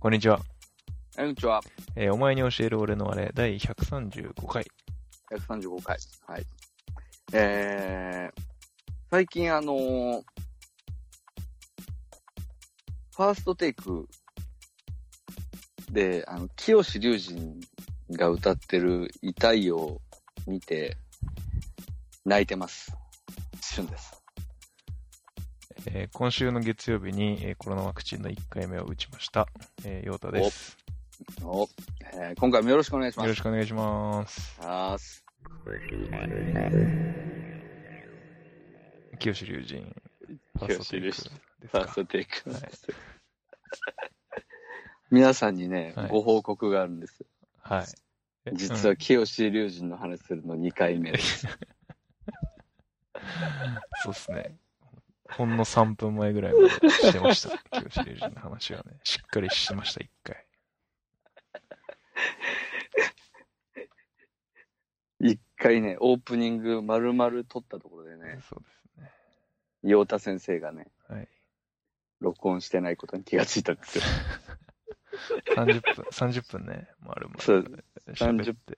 こんにちは。こんにちは。えーお前に教える俺のあれ、第135回。135回。はい。えー、最近あのーファーストテイクで、あの、清志隆人が歌ってる痛いを見て、泣いてます。旬です。えー今週の月曜日に、えーコロナワクチンの1回目を打ちました。えー、ヨータです。おえー今回もよろしくお願いします。よろしくお願いします。あーす。清志隆人。ファーストテイクですファーかストテイク。はい皆さんにね、はいご報告があるんですよ。はい。え実は清志隆人の話するの2回目です。そうっすね。ほんの3分前ぐらいまでしてました。清志隆人の話はね。しっかりしました、1回。一回ね、オープニング丸々撮ったところでね、そうですね。陽太先生がね、はい。録音してないことに気がついたんですよ。30分、30分ね、丸々。そう喋って。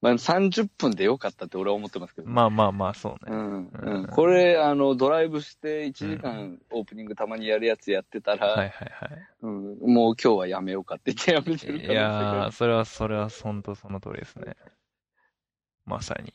まあ30分でよかったって俺は思ってますけど。まあまあまあ、そうね。うん、ううんん。これ、あの、ドライブして1時う間オープニングたまにやるやつやってたら、はいはいはい。うん、もう今日はやめようかって言ってやめてるい可能性がやー、それは、それは、本当その通りですね。まさに。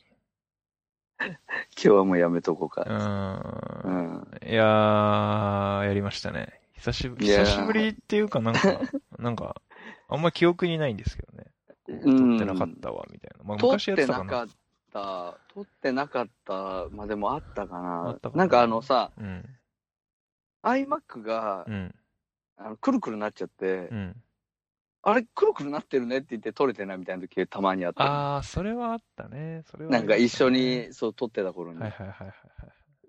今日はもうやめとこううか。ー。うんん。いやー、やりましたね。久しぶり、久しぶりっていうかなんか、なんか、あんま記憶にないんですけどね。うん撮ってなかったわ、みたいな。まあ、撮っ昔やっててたかな。なかった、撮ってなかった、まあでもあったかあな。かななんかあのさ、うん。iMac が、うん。あのくるくるなっちゃって、うん。あれ、くるくるなってるねって言って撮れてないみたいな時たまにあった。あー、それはあったね。それは、なんか一緒。にそう撮ってた頃に。はいはいはいはい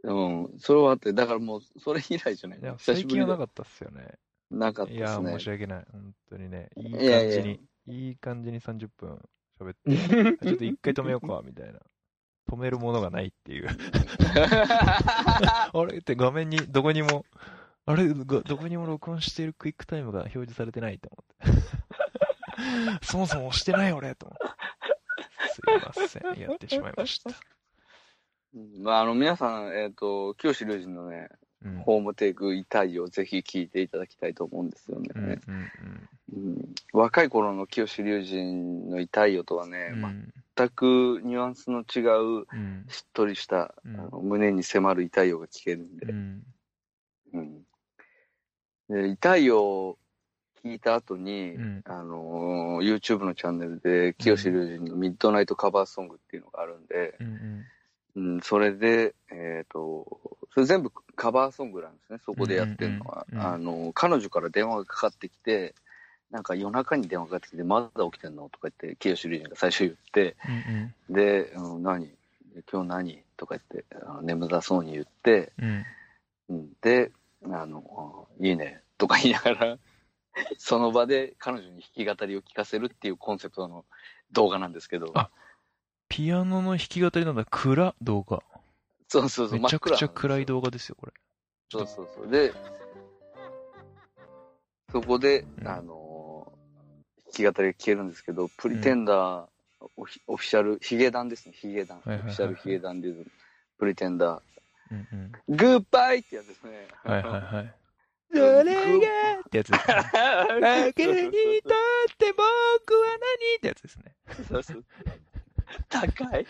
うん。それはあって、だからもうそれ以来じゃないはい。いや、久し最ぶりだ近はなかったっすよね。なかったいやー、ですね申。し訳ない。本当にね。いいいやいや感じに、いい感じに30分喋って、ちょっと一回止めようか、みたいな。止めるものがないっていう。あれ？って画面に、どこにも、あれ？がどこにも録音しているクイックタイムが表示されてないと思って。そもそも押してない俺と思って。すいません。やってしまいました。うんまあ、あの、皆さん、えっ、と、清志隆人のね、うん。ホームテイク痛いをぜひ聞いていただきたいと思うんですよね。うんうんうん若い頃の清志隆人の痛いよとはね、うん。うん全くニュアンスの違う、うん。しっとりした、うんあの胸に迫る痛いよが聞けるんで、うん。うんで痛いよを聞いた後に、うんあのー YouTube のチャンネルで、清志隆人のミッドナイトカバーソングっていうのがあるんで、うん。うん、それで、えっ、と、それ全部カバーソングなんですね、そこでやってるのは。うんうんうんあの、彼女から電話がかかってきて、なんか夜中に電話かかってきて、まだ起きてんのとか言って、清志隆人が最初言って、うん。で、うん、何？今日何？とか言って、あの眠たそうに言って、うん。うん、で、あの、いいね、とか言いながら、その場で彼女に弾き語りを聞かせるっていうコンセプトの動画なんですけど、あピアノの弾き語りなんだ、暗動画。そうそうそう、めちゃくちゃ暗い動画ですよ、これ。そうそうそう。で、そこで、うんあの弾き語りが消えるんですけど、プリテンダー、オフィオフィシャル、ヒゲダンですね、ヒゲダン。オフィシャルヒゲダンリズム、プリテンダー。うんうん。グッバイってやつですね。はいはいはい。それがってやつですね。だけにとって僕は何？ってやつですね。そうそう。高い？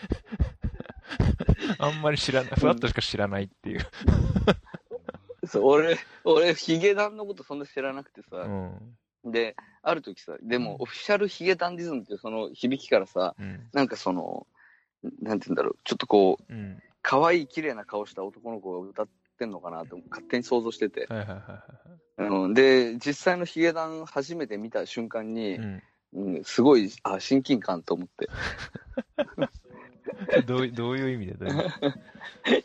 あんまり知らない、ふわっとしか知らないっていう。そう俺、俺、ヒゲダンのことそんな知らなくてさ、うん。で、ある時さ、でも、オフィシャルヒゲダンディズムっていうその響きからさ、うん。なんかその、なんて言うんだろう、ちょっとこう、うん。可愛い綺麗な顔した男の子が歌ってんのかなと勝手に想像してて、はいはいはいはうん、で実際のヒゲダン初めて見た瞬間に、い。うん。うん、すごい、あ、親近感と思って。どういどういう意味でどういう意味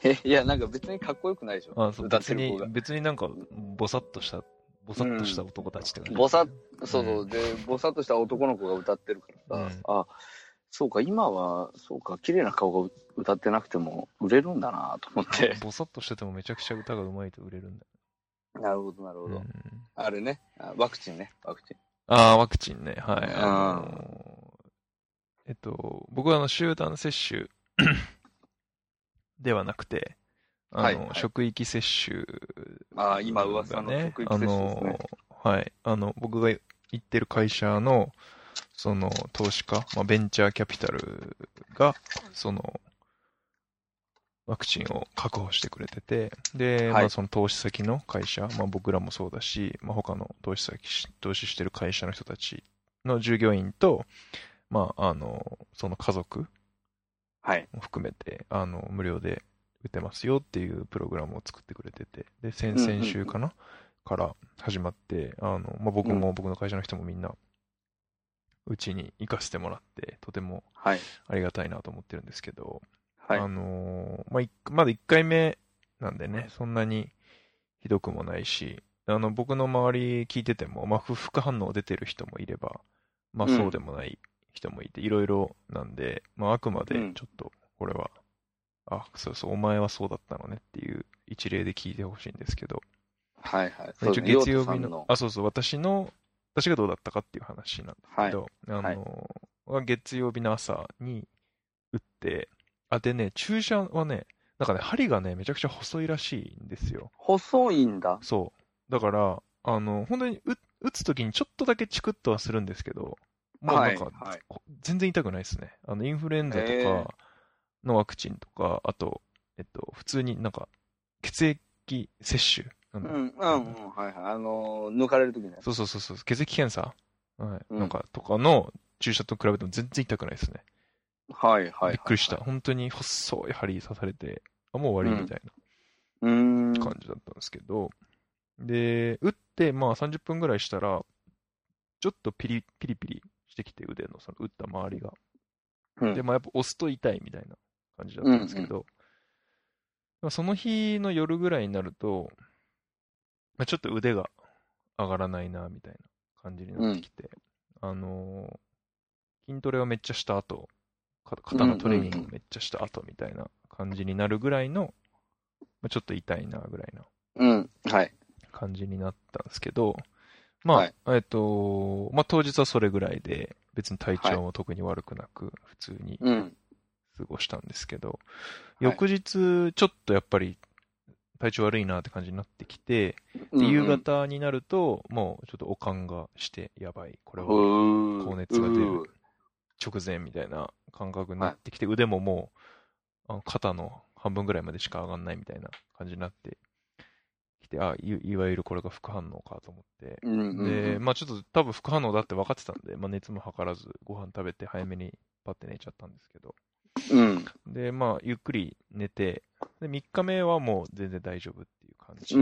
でえいや、なんか別にかっこよくないでしょ。あそう歌って別に。別になんか、ぼさっとした、ぼさっとした男たちって感じ。ぼさっ、そうそう、で、ぼさっとした男の子が歌ってるからさ、うんあ、そうか、今は、そうか、綺麗な顔が歌ってなくても売れるんだなと思って。ぼさっとしててもめちゃくちゃ歌が上手いと売れるんだよ。なるほど、なるほど。うんあれねあ、ワクチンね、ワクチン。ああ、ワクチンね。はい。うんあのえっと、僕はあの集団接種ではなくて、あの、はいはい職域接種ああ、今噂のね職域接種ですね。あの、はい。あの、僕が行ってる会社の、その、投資家、まあ、ベンチャーキャピタルが、その、ワクチンを確保してくれてて、で、はいまあ、その投資先の会社、まあ、僕らもそうだし、まあ、他の投資先し、投資してる会社の人たちの従業員と、まあ、あの、その家族はい。も含めて、あの、無料で打てますよっていうプログラムを作ってくれてて、で、先うんうんうん々週かな、から始まって、あの、まあ、僕も僕の会社の人もみんな、うちに行かせてもらって、とてもはい。ありがたいなと思ってるんですけど、はい。あ。のーまあ、いまだ1回目なんでね、そんなにひどくもないし、あの、僕の周り聞いてても、まあ、不副反応出てる人もいれば、まあ、うん。そうでもない人もいて、いろいろなんで、まあ、あくまでうん。ちょっと、これは、あ、そうそう、お前はそうだったのねっていう一例で聞いてほしいんですけど、はいはい。一応月曜日のの、あ、そうそう、私の、私がどうだったかっていう話なんですけど、あはい。の、は月曜日の朝に打って、あ、でね、注射はね、なんかね、針がね、めちゃくちゃ細いらしいんですよ。細いんだ。そう。だから、あの、本当に打打つときにちょっとだけチクッとはするんですけど、もうなんか、はいはいこ全然痛くないですね。あの、インフルエンザとかのワクチンとか、あと、えっと、普通になんか、血液摂取うん、うん、うん、はいはい。あのー、抜かれるときね。そうそうそうそう、血液検査、はいうんなんか、とかの注射と比べても全然痛くないですね。はいはい。びっくりした。。本当に細い針刺されて、あ、もう終わりみたい。な感じだったんですけど、で、打って、まあ30分ぐらいしたら、ちょっとピリピリピリしてきて、腕のその打った周りが。うんで、まあやっぱ押すと痛いみたいな感じだったんですけど、まあその日の夜ぐらいになると、まあ、ちょっと腕が上がらないな、みたいな感じになってきて、あのー筋トレをめっちゃした後、か肩のトレーニングをめっちゃした後みたいな感じになるぐらいの、まあ、ちょっと痛いな、ぐらいなうん。はい。感じになったんですけど、まあ、はいえっと、まあ当日はそれぐらいで、別に体調も特に悪くなく、普通にうん。過ごしたんですけど、い翌日、ちょっとやっぱり体調悪いなって感じになってきて、うんで夕方になると、もうちょっとおかんがして、やばい、これは高高熱が出る直前みたいな感覚になってきて、腕ももうあの肩の半分ぐらいまでしか上がんないみたいな感じになってきて、あい、いわゆるこれが副反応かと思って、うんうんで、うん。まあちょっと多分副反応だって分かってたんで、まあ熱も測らずご飯食べて早めにパッて寝ちゃったんですけど、うん。で、まあゆっくり寝て、で、3日目はもう全然大丈夫っていう感じ。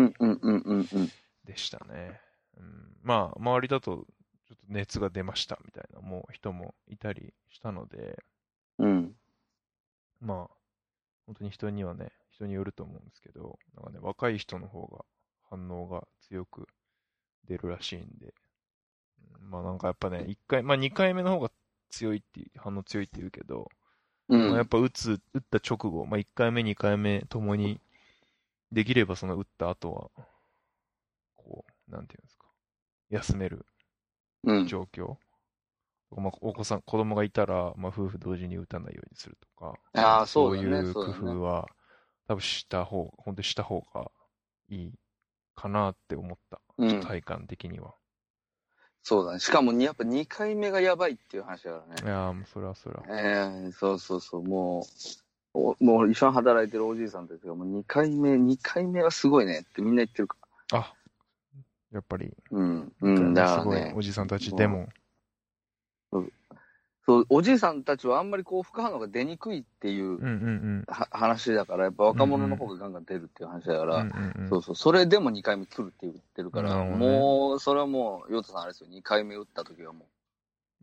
でしたね。うん、まあ周りだとちょっと熱が出ましたみたいな、もう人もいたりしたので、うん。まあ、本当に人にはね、人によると思うんですけど、なんかね、若い人の方が反応が強く出るらしいんで、うんまあなんかやっぱね、一回、まあ2回目の方が強いっていう、反応強いって言うけど、うん。まあやっぱ打つ、打った直後、まあ1回目、2回目ともに、できればその打った後は、こう、なんていうんですか、休めるうん。状況。まあ、お子さん、子供がいたら、まあ、夫婦同時に打たないようにするとか、あーそうだねいう工夫は、多分した方、本当にした方がいいかなって思った、うん体感的には。そうだね。しかもに、やっぱ2回目がやばいっていう話だからねい。やーもうそれはそれは。ええそうそうそう、もう、おもう一緒に働いてるおじいさんたちが、もう2回目、2回目はすごいねってみんな言ってるかあ、やっぱり、ら。うん。うん、だからすごいねお。じさんたちでも、そう、おじいさんたちはあんまりこう、副反応が出にくいっていううんうんは話だから、やっぱ若者の方がガンガン出るっていう話だかうん。ら、うんうんうんそうそう、それでも2回目来るって言ってるから、ねもう、それはもう、ヨタさんあれですよ、2回目打った時はも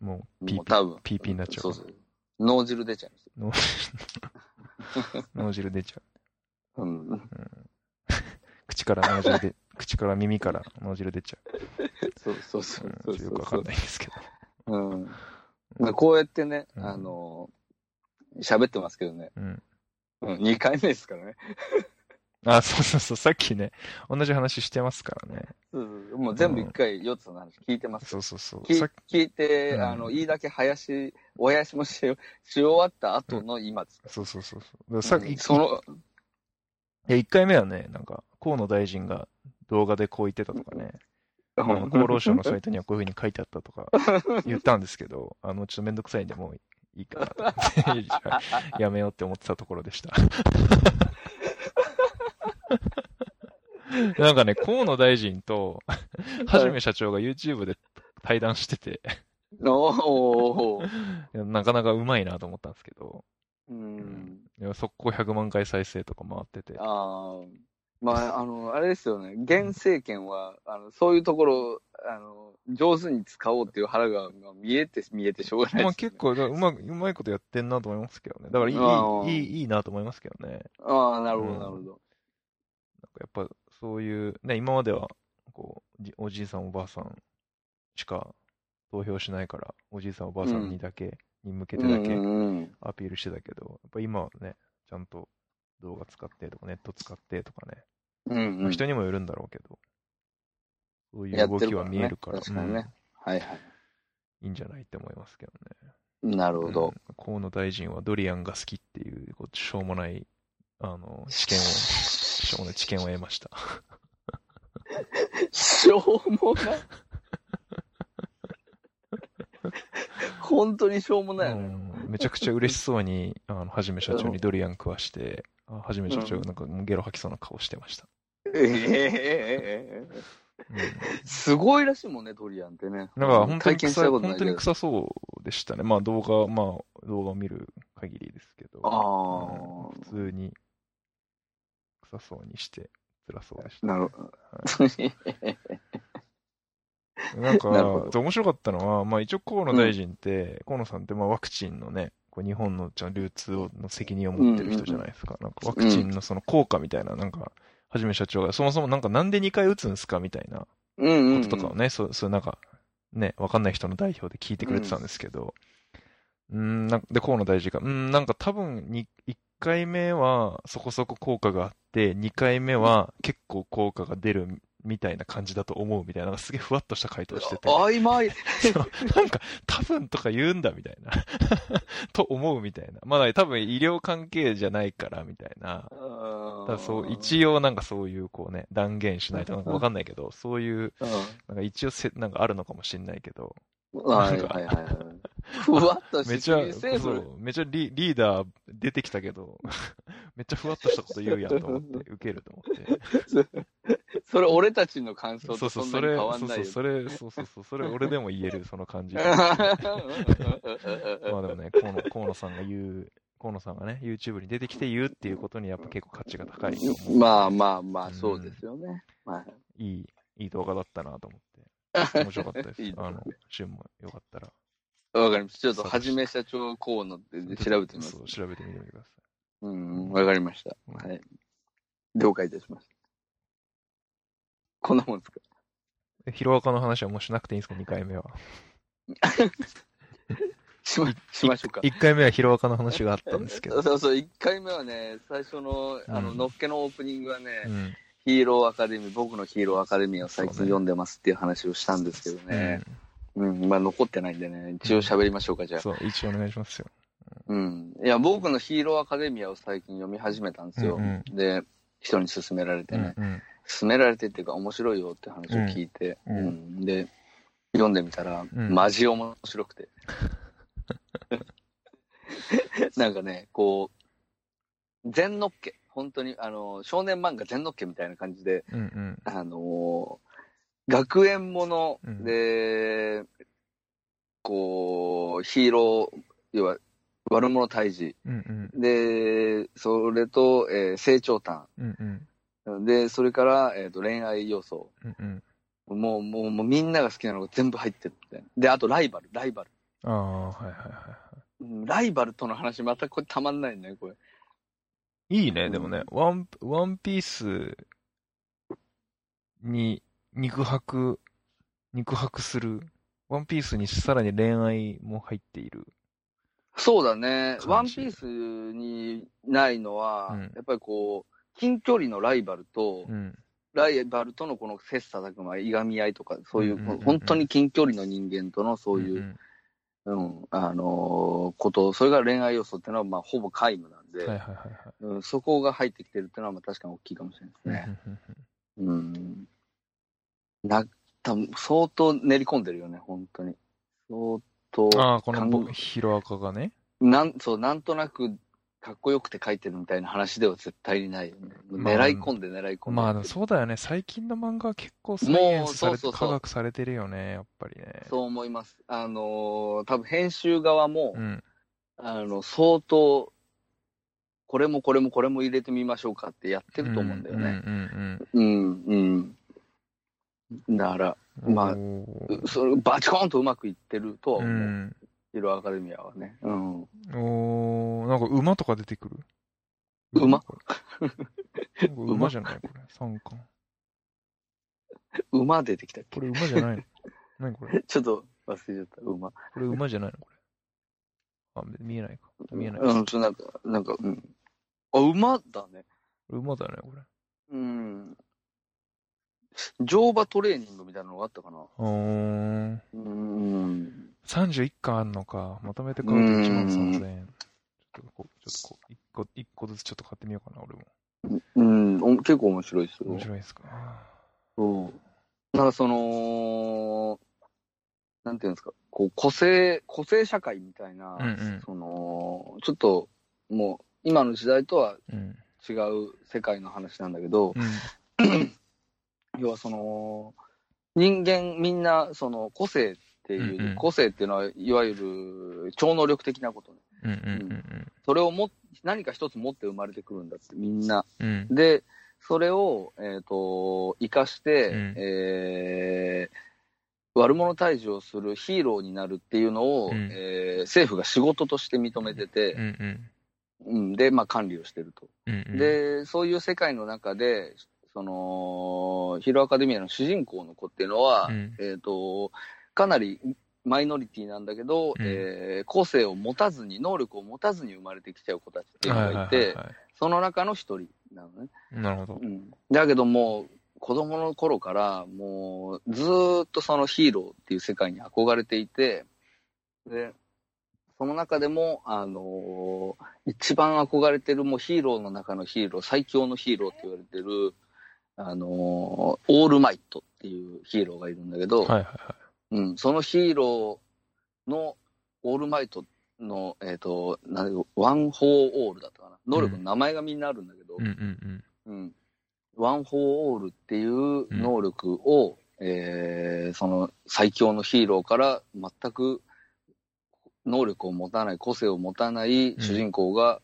もう、ピーピー。ピーピーになっちゃう。そうそう。脳汁出ちゃいます。脳 脳汁出ちゃう。うん。口から脳汁で、口から耳から脳汁出ちゃ そうそうそうう。うん、そうそうよくわかんないんですけど。うん。まあこうやってね、うんあの、喋ってますけどね。うん。うん、2回目ですからね。あ、そうそうそう、さっきね、同じ話してますからね。そうそうそうもう全部1回4つの話聞いてますそうそうそう。聞いて、うんあの、いいだけ林、お囃子もしし終わった後の今です。そうそうそうそう。さっき、うんその、いや、1回目はね、なんか、河野大臣が動画でこう言ってたとかね、あの厚労省のサイトにはこういうふうに書いてあったとか 言ったんですけど、あの、ちょっとめんどくさいんで、もういいかなと思って やめようって思ってたところでした。なんかね、河野大臣と、はじめ社長が YouTube で対談してて、なかなかうまいなと思ったんですけど、うん。速攻100万回再生とか回ってて。まあ、あの、あれですよね。現政権は、あの、そういうところ、あの、上手に使おうっていう腹がまあ見えて、見えてしょうがないです、ね。まあ結構、うまうまいことやってんなと思いますけどね。だからいい、いい、いいなと思いますけどね。ああ、なるほど、うんなるほど。なんかやっぱそういう、ね、今までは、こう、じおじいさんおばあさんしか投票しないから、おじいさんおばあさんにだけ、に向けてだけうんうんアピールしてたけど、やっぱ今はね、ちゃんと動画使ってとか、ネット使ってとかね、うん。うんうん。人にもよるんだろうけど、そういう動きはてるからね見えるから、確かにねはいはい。うんいいんじゃないって思いますけどね。なるほど。うん河野大臣はドリアンが好きっていう、こうしょうもない、あの、知見を、しょうもない知見を得ました。しょうもない？本当にしょうもないよね。うんめちゃくちゃ嬉しそうに、あの、はじめ社長にドリアン食わして、あはじめ社長がなんかゲロ吐きそうな顔してました。ええうんすごいらしいもんね、ドリアンってね。なんか本当に臭本当に。臭そうでしたね。まあ動画、まあ動画を見る限りですけど、あうん普通に臭そうにして辛そうでしあ、た。なるほど。なんか、なるほど面白かったのは、まあ一応河野大臣って、河野さんってまあワクチンのね、こう日本の流通をの責任を持ってる人じゃないですか。なんかワクチンのその効果みたいな、なんか、はじめ社長が、そもそもなんかなんで2回打つんすかみたいな。こととかをね、そう、そうなんか、ね、わかんない人の代表で聞いてくれてたんですけど、うーん、なんかで、河野大臣が、うーん、なんか多分に、1回目はそこそこ効果があって、2回目は結構効果が出るみたいな感じだと思うみたいな、なんかすげえふわっとした回答してて。曖昧。なんか、多分とか言うんだみたいな。と思うみたいな。まだ多分医療関係じゃないからみたいな。だそう、一応なんかそういうこうね、断言しないとなんかわかんないけど、そういう、なんか一応せ、なんかあるのかもしんないけど、うん。はいはいはいはい。ふわっとしめちゃ、そう、めちゃリリーダー出てきたけど、めっちゃふわっとしたこと言うやんと思って、受けると思って。それ俺たちの感想そうそ、とそうんなに変わそうそう、んないよ。それ、そうそうそう、それ俺でも言える、その感じ。まあでもね、河野河野さんが言う、河野さんがね、YouTube に出てきて言うっていうことにやっぱ結構価値が高い。まあまあまあ、そうですよね。まあいい、いい動画だったなと思って。面白かったです。いい動画あの、旬もよかったら。わかりました。ちょっと、はじめ社長こうのって調べてみますそ。う、調べてみてくださうん、わかりました。はい。了解いたしました。こんなもんですか？い。ヒロアカの話はもうしなくていいんですか、2回目は。しま、しましょうか。1回目はヒロアカの話があったんですけど。そうそう、1回目はね、最初の、あの、うんのっけのオープニングはね、うん。ヒーローアカデミー、僕のヒーローアカデミーを最近読んでますっていう話をしたんですけどね。うん、まあ残ってないんでね、一応喋りましょうか、じゃあ。そう、一応お願いしますよ。うん。いや、僕のヒーローアカデミアを最近読み始めたんですよ。うんで、人に勧められてね。うん勧められてっていうか面白いよって話を聞いて、うん。うん。で、読んでみたら、ん。マジ面白くて。なんかね、こう、全のっけ、本当に、あの、少年漫画全のっけみたいな感じで、うんうん。あの学園ものうん。で、こう、ヒーロー、要は、悪者退治。うんうん。で、それと、えー成長譚。うんうんで、それから、えっ、と、恋愛要素。うんうんもう、もう、もうみんなが好きなのが全部入ってるみたいな。で、あとライバル、ライバル。ああ、はいはいはうんライバルとの話、またこれたまんないね、これ。い。いいね、うんでもね、ワン、ワンピースに肉薄、肉薄する、ワンピースにさらに恋愛も入っている。そうだね。ワンピースにないのは、うんやっぱりこう、近距離のライバルと、うん。ライバルとのこの切磋琢磨、いがみ合いとか、そういう、本当に近距離の人間とのそういう、んうん、あのーこと、それが恋愛要素っていうのは、まあ、ほぼ皆無なんで、そこが入ってきてるっていうのは、まあ、確かに大きいかもしれないですね。うん。な、多分相当練り込んでるよね、本当に。相当。ああ、このヒロアカがね。なん、そう、なんとなく、かっこよくて書いてるみたいな話では絶対にないよね。まあ狙い込んで狙い込んで。まあそうだよね。最近の漫画は結構サイエンスされて、もうそうそうそう科学されてるよね、やっぱりね。そう思います。あのー多分編集側も、うん。あの、相当、これもこれもこれも入れてみましょうかってやってると思うんだよね。うんうん、うん。だから、うんうん。まあそれバチコーンとうまくいってるとはう思う。ん。ヒロアカデミアはね。うん。おーなんか馬とか出てくる？馬？馬じゃないこれ。三巻。馬出てきたっけ？これ馬じゃないの？何これ？ちょっと忘れちゃった、馬。これ馬じゃないのこれ？あ、見えないか。見えない。うん、そうなんか、なんか、うん。あ、馬だね。馬だよね、これ。うん。乗馬トレーニングみたいなのがあったかな。おー。うん。31巻あんのか。まとめて買うと1万3000円。ちょっとこう、ちょっとこう、一個、一個ずつちょっと買ってみようかな、俺も。うん、お結構面白いですよ。面白いですか。そう。なんかその、なんていうんですか、こう、個性、個性社会みたいな、うんうんその、ちょっと、もう、今の時代とはうん。違う世界の話なんだけど、うん。要はその、人間みんな、その、個性っていう、うんうん個性っていうのは、いわゆる、超能力的なことね。うんうんそれをも、何か一つ持って生まれてくるんだって、みんな。うん。うん。で、それを、えっ、と、生かして、うんえー悪者退治をするヒーローになるっていうのを、うんえー政府が仕事として認めてうんて、うん。うんで、まあ管理をしてると。うんうん。で、そういう世界の中で、その、ヒーローアカデミアの主人公の子っていうのは、うんえっ、と、かなりマイノリティなんだけど、うんえー個性を持たずに、能力を持たずに生まれてきちゃう子たちっていうのはいがいて、はいはいはその中の一人なのね。い。なるほど。うん、だけどもう、子供の頃から、もう、ずーっとそのヒーローっていう世界に憧れていて、で、その中でも、あのー一番憧れてるもうヒーローの中のヒーロー、最強のヒーローって言われてる、あのーオールマイトっていうヒーローがいるんだけど、はいはいはうん、そのヒーローのオールマイトの、えっ、と、なんだワン・フォー・オールだったかな。能力の名前がみんなあるんだけど、い。うんうんうん。ワン・フォー・オールっていう能力を、えーその最強のヒーローから全く能力を持たない、個性を持たない主人公が、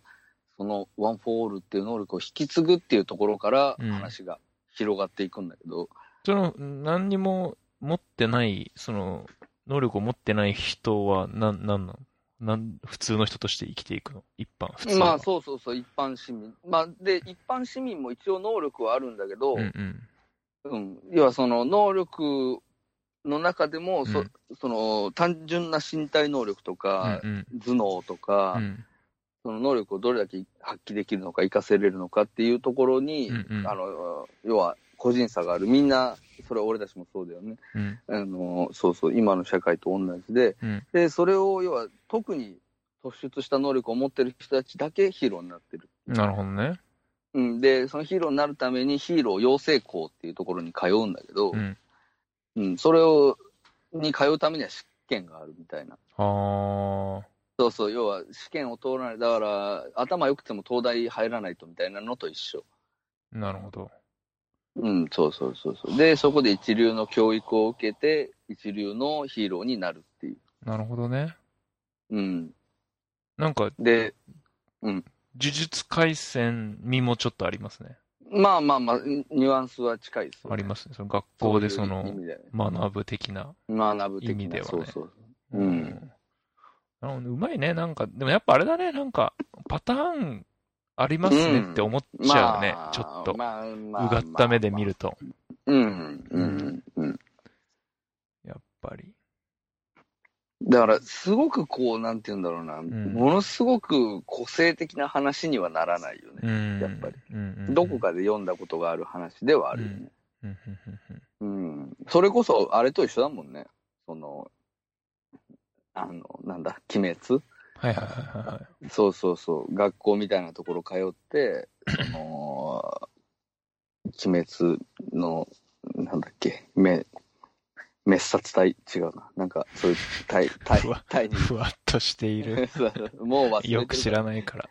そのワン・フォー・オールっていう能力を引き継ぐっていうところからうん話が広がっていくんだけど、その、何にも持ってない、その、能力を持ってない人は、なん、なんなの？なん、普通の人として生きていくの？一般、普通は。まあそうそうそう、一般市民。まあで、一般市民も一応能力はあるんだけど、うんうん。うん、要はその能力の中でも、そうんその単純な身体能力とか、うん頭脳とか、うん。その能力をどれだけ発揮できるのか、活かせれるのかっていうところに、うんうんあの要は個人差がある、みんな、それは俺たちもそうだよね、うん。あのそうそう、今の社会と同じで、うんでそれを要は特に突出した能力を持ってる人たちだけヒーローになってる。なるほどね。うん、で、そのヒーローになるためにヒーロー養成校っていうところに通うんだけど、うん。うん、それを、に通うためには試験があるみたいな。あそうそう、要は試験を通らない。だから、頭良くても東大入らないとみたいなのと一緒。ー、なるほど。うん、そうそうそうそう。で、そこで一流の教育を受けて、一流のヒーローになるっていう。なるほどね。うん。なんか、で、呪術廻戦味もちょっとありますね。まあまあまあ、ニュアンスは近いですよ、ね。ありますね。その学校でその学ぶ的な。学ぶ的な意味ではねそうそう。うん。あのうまいね、なんか、でもやっぱあれだね、なんか、パターンありますねって思っちゃうね、まあちょっと。まあまあうがった目で見ると。うん、うん、うん。やっぱり。だから、すごくこう、なんて言うんだろうな、んものすごく個性的な話にはならないようね。ん。やっぱり。うんうんうんどこかで読んだことがある話ではあるよね。うんうんうんうんうん。それこそ、あれと一緒だもんね。その、あの、なんだ、鬼滅はいはいはいはいはい。そうそうそう。学校みたいなところ通って、その、鬼滅の、なんだっけ、め、滅殺隊違うな。なんか、そういう隊、隊隊に。ふわっとしている。もう忘れてる。よく知らないから。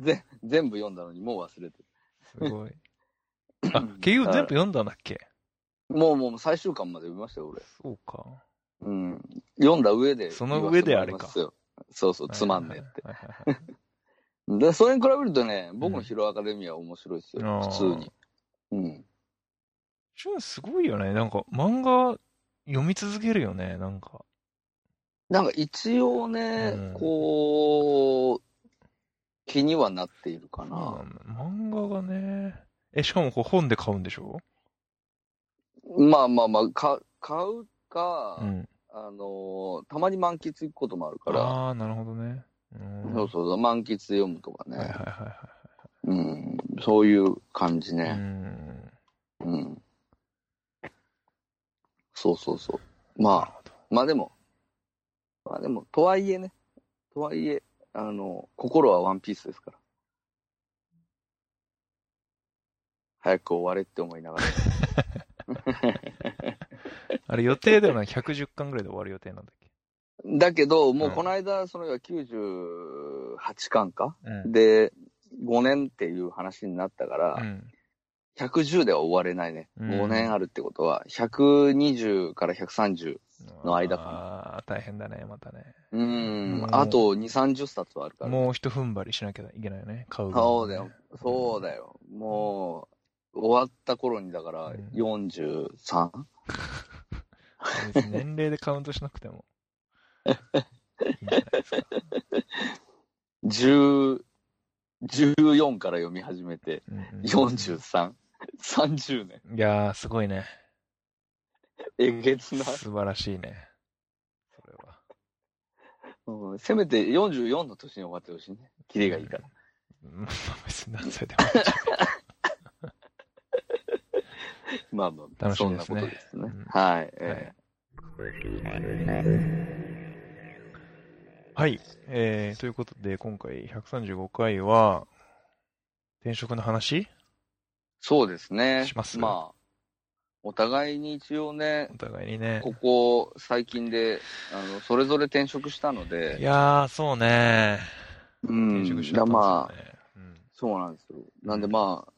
ぜ全部読んだのにもう忘れてる。すごい。あ、結局全部読んだんだっけ？もうもう最終巻まで読みましたよ、俺。そうか。うん。読んだ上で。その上であれかそうそう、つまんねえって。で、それに比べるとね、僕のヒロアカデミアは面白いですよ、うん普通に。うん。すごいよね。なんか漫画読み続けるよね、なんか。なんか一応ね、うんこう、気にはなっているかな。漫画がね。え、しかもこう本で買うんでしょ？まあまあまあ、か買うか、うん。あのーたまに満喫行くこともあるから、ああ、なるほどね。うんそうそうそう、満喫で読むとかね、はいはいはいはうん、そういう感じいはい。うね。ん。うん。そうそうそう。まあ。まあでも、まあでも、とはいえね、とはいえ、あの、心はワンピースですから。早く終われって思いながら。あれ予定ではない110巻ぐらいで終わる予定なんだっけ？だけど、もううんこの間、その98巻か、うん。で、5年っていう話になったから、うん。110では終われないね。うん5年あるってことは、120から130。の間かなああ、大変だね、またね。うんあと2、30冊はあるから。もう一踏ん張りしなきゃいけないよね、買うねそうだよ。そうだよ。もう、終わった頃にだからうん 43? 別に年齢でカウントしなくても。いいんじゃないですか。10 14から読み始めて、うんうん43。30年。いやー、すごいね。えげつな。素晴らしいね。それは。うんせめて44の年に終わってほしいね。キリがいいから。うんまあ別に何歳でもいい まあまあ、楽しみですねそんなことですね。うんはい。えはい。えー、ということで、今回135回は、転職の話？そうですね。します？まあ、お互いに一応ねお、互いにね。ここ最近で、あの、それぞれ転職したのいで、やー、そうね。うん。転職しちゃったんだまあですよ、ね。うんそうなんですよ。なんでまあ、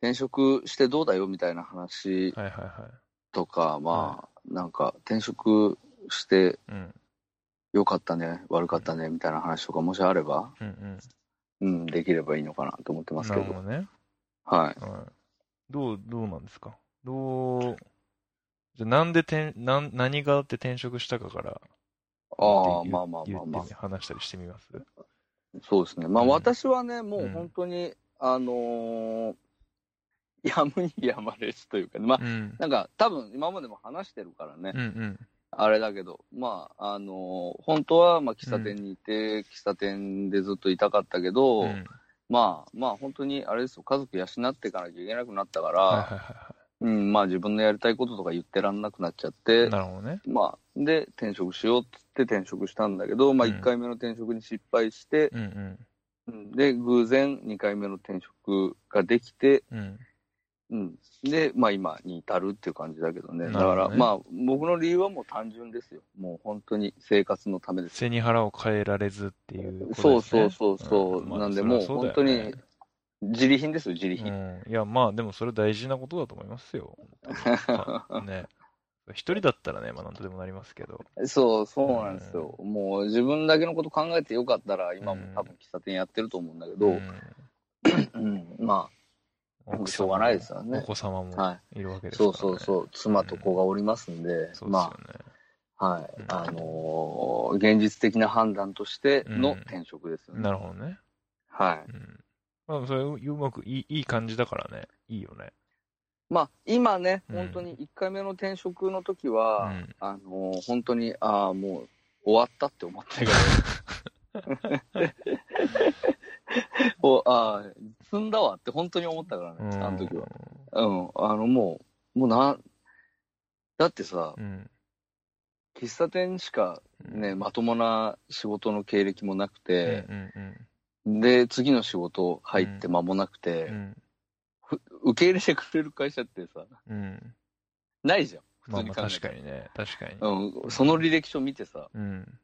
転職してどうだよみたいな話はいはいはい。とか、まあ、なんか転職してうん。よかったね、悪かったねみたいな話とかもしあれば、うんうん。うん、できればいいのかなと思ってますけど。どね。はい。はい。どう、どうなんですか？どう、じゃあなんで転、なん、何があって転職したかから、ああ、言まあまあまあまあ。み話したりしてみます？そうですね。まあうん私はね、もううん本当に、あのーやむにやまれずというか、まあう、ん。なんか多分今までも話してるからね、うんうん。あれだけど、まあ、あのー本当はまあ喫茶店にいて、喫茶店でずっといたかったけど、うんまあ、まあ本当にあれですよ、家族養っていかなきゃいけなくなったから、うん、まあ自分のやりたいこととか言ってらんなくなっちゃっいてはい。、なるほどね。まあ、で、転職しようっつって転職したんだけど、まあうん1回目の転職に失敗して、うんうん。うんで、偶然2回目の転職ができて、うん。うん。で、まあ今に至るっていう感じだけどね。だから、まあ僕の理由はもう単純ですよ。もう本当に生活のためです。背に腹を変えられずっていうことそう。そうそうそう。んまあなんでもう本当に自利品ですよ、自利品。うん。いや、まあ、でもそれ大事なことだと思いますよ。ね。一人だったらね、まあ、なんとでもなりますけど。そう、そうなんですよ。もう自分だけのこと考えてよかったら、今もうん多分喫茶店やってると思うんだけど、ううんん、ま奥しょうがないですよねお子様もはいるわけあ、ですから、ね。そうそうそう、妻と子がおりますんで、そうですよまね。はい。うんあのー現実的な判断としての転職ですよね。なるほどね。はい。うん。まあ、それ、うまくいい、いい感じだからね。いいよね。まあ、今ね、うん本当に1回目の転職の時は、うんあのー本当に、ああ、もう終わったって思ったけど、おああ、積んだわって本当に思ったからね、あの時は。うん、あのもう、もうな、だってさ、うん。喫茶店しかうん。ね、まともな仕事の経歴もなくうんて、うんで、次の仕事入って間もなくて、うん。受け入れてくれる会社ってさ、うん。ないじゃん。普まあまあ通に考えて確かにね。確かに。うん、その履歴書見てさ、うん。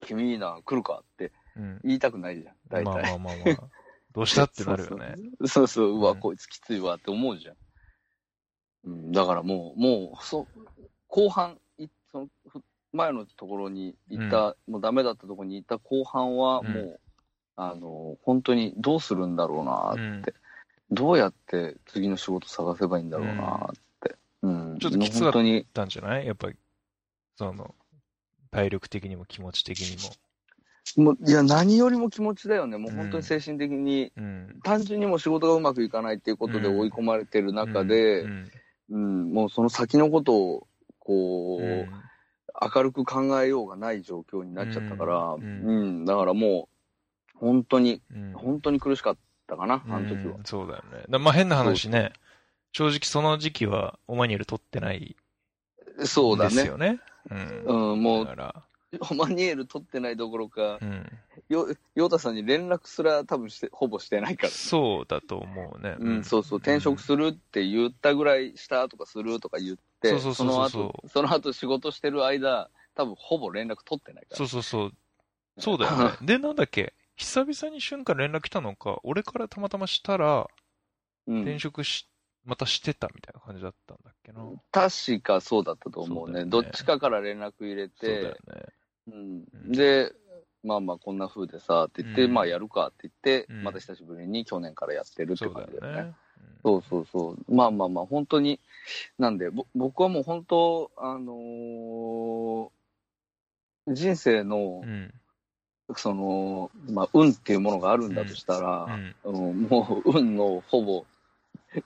君いいな、来るか？ってうん。言いたくないじゃん、大体。まあまあまあまあ。どうしたってなるよね。そうそう、そうわ、うんこいつきついわって思うじゃん。うん、だからもう、もう、そ後半、いそのふ前のところに行った、もうダメだったところに行った後半は、もう、うんあの、本当にどうするんだろうなって、うんどうやって次の仕事探せばいいんだろうなって。うん。ちょっときつかったんじゃない？やっぱり、その、体力的にも気持ち的にも。もういや、何よりも気持ちだよね。もう本当に精神的に、うん。単純にもう仕事がうまくいかないっていうことでうん追い込まれてる中で、うん。うん、もうその先のことを、こう、うん明るく考えようがない状況になっちゃったから、ううんん、だからもう、本当に、うん本当に苦しかったかな、あの時はうん。そうだよね。だまあ変な話ね、正直その時期はオマニエル取ってないそうだね。ですよね。うん。うん、もう、だから、オ マニエル取ってないどころか、うん。よ、ヨタさんに連絡すら多分して、ほぼしてないから。そうだと思うね。うん、そうそう、転職するって言ったぐらいしたとかするとか言って、そうそうそうそうの後、その後仕事してる間、多分ほぼ連絡取ってないから。そうそうそう。そうだよね。で、なんだっけ？久々に瞬間連絡来たのか、俺からたまたましたら、うん転職し、またしてたみたいな感じだったんだっけな。確かそうだったと思うね。そうねどっちかから連絡入れそうだよて、ね。うんうんで、まあまあこんな風でさ、って言って、うんまあやるかって言って、うんまた久しぶりに去年からやってるって感じだよね。よね。そうそうそう。まあまあまあ、本当に、なんで、ぼ僕はもう本当、あのー人生のう、ん。その、まあ、運っていうものがあるんだとしたうら、ん。うんもう運のほぼ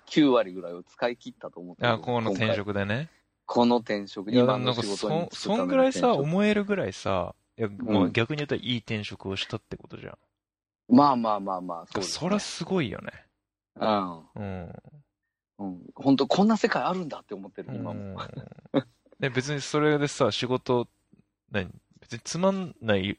9割ぐらいを使い切ったと思ってるあ、この転職でね。この転職、今なんかの仕事にそ、そんぐらいさ、思思えるぐらいさ、いや、逆に言ったらいい転職をしたってことじゃん。まあまあまあまあ、そうです、そりゃすごいよね。うん。うん。うん。本当こんな世界あるんだって思ってる、今も。うんで別にそれでさ、仕事、何？別につまんない、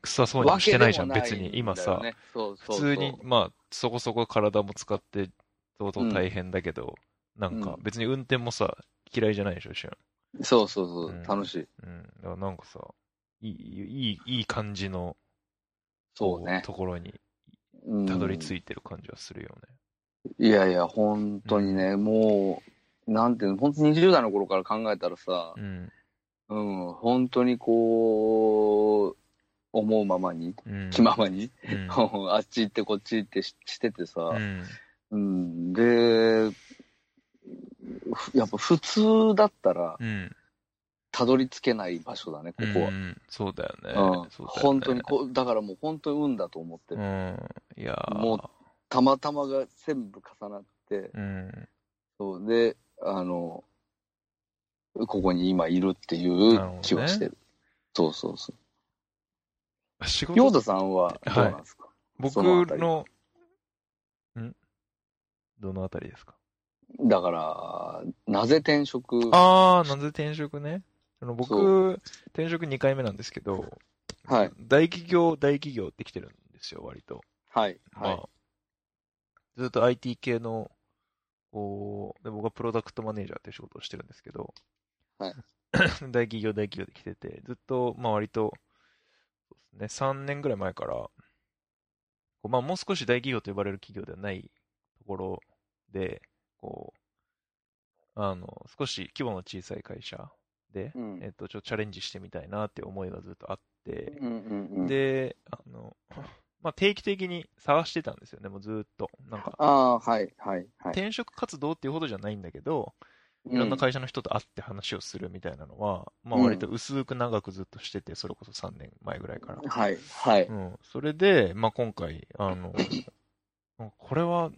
臭そうにもしてないじゃん、わけで別に。今さ、ね、そうそうそう普通に、まあ、そこそこ体も使って、相当大変だけど、なんかうん別に運転もさ、嫌いじゃないでしょ、しゅん。そうそうそう、うん楽しい。うん。だからなんかさ、いい、いい、いい感じの、そうね。ところにうんたどり着いてる感じはするよね。いやいや、本当にね、もう、なんていうの、本当に20代の頃から考えたらさう、ん。うん、本当にこう、思うままに、うん。気ままに、うん。あっち行ってこっち行ってししててさ、うん。うん、で、ふやっぱ普通だったら、うん。たどり着けない場所だね、ここは。うんそうだよね。うん、そうだよね本当にこう、だからもう本当に運だと思ってる。うん。いやーもたまたまが全部重なって、うん。そうで、あの、ここに今いるっていう気はしてる。そうそうそう。仕ヨー事、ダさんはどうなんですか、僕そのあたりの、ん？どのあたりですか？だから、なぜ転職あー、なぜ転職ね。あのそ僕、転職2回目なんですけど、はい。大企業、大企業って来てるんですよ、割と。はい。はい。まあ、ずっと IT 系の、こう、で僕はプロダクトマネージャーって仕事をしてるんですけど、はい 大企業、大企業で来てて、ずっと、まあ割と、そうですね、3年ぐらい前から、こうまあもう少し大企業と呼ばれる企業ではないところで、こう、あの、少し規模の小さい会社で、うんえっと、ちょっとチャレンジしてみたいなって思いがずっとあって、うんうんうん、で、あの、まあ、定期的に探してたんですよね、もうずーっと。なんか、ああ、はい、はい、はい。転職活動っていうほどじゃないんだけど、いろんな会社の人と会って話をするみたいなのは、まあ割と薄く長くずっとしてて、それこそ3年前ぐらいから。はい。はい。うん。それで、まあ今回、あの、これは、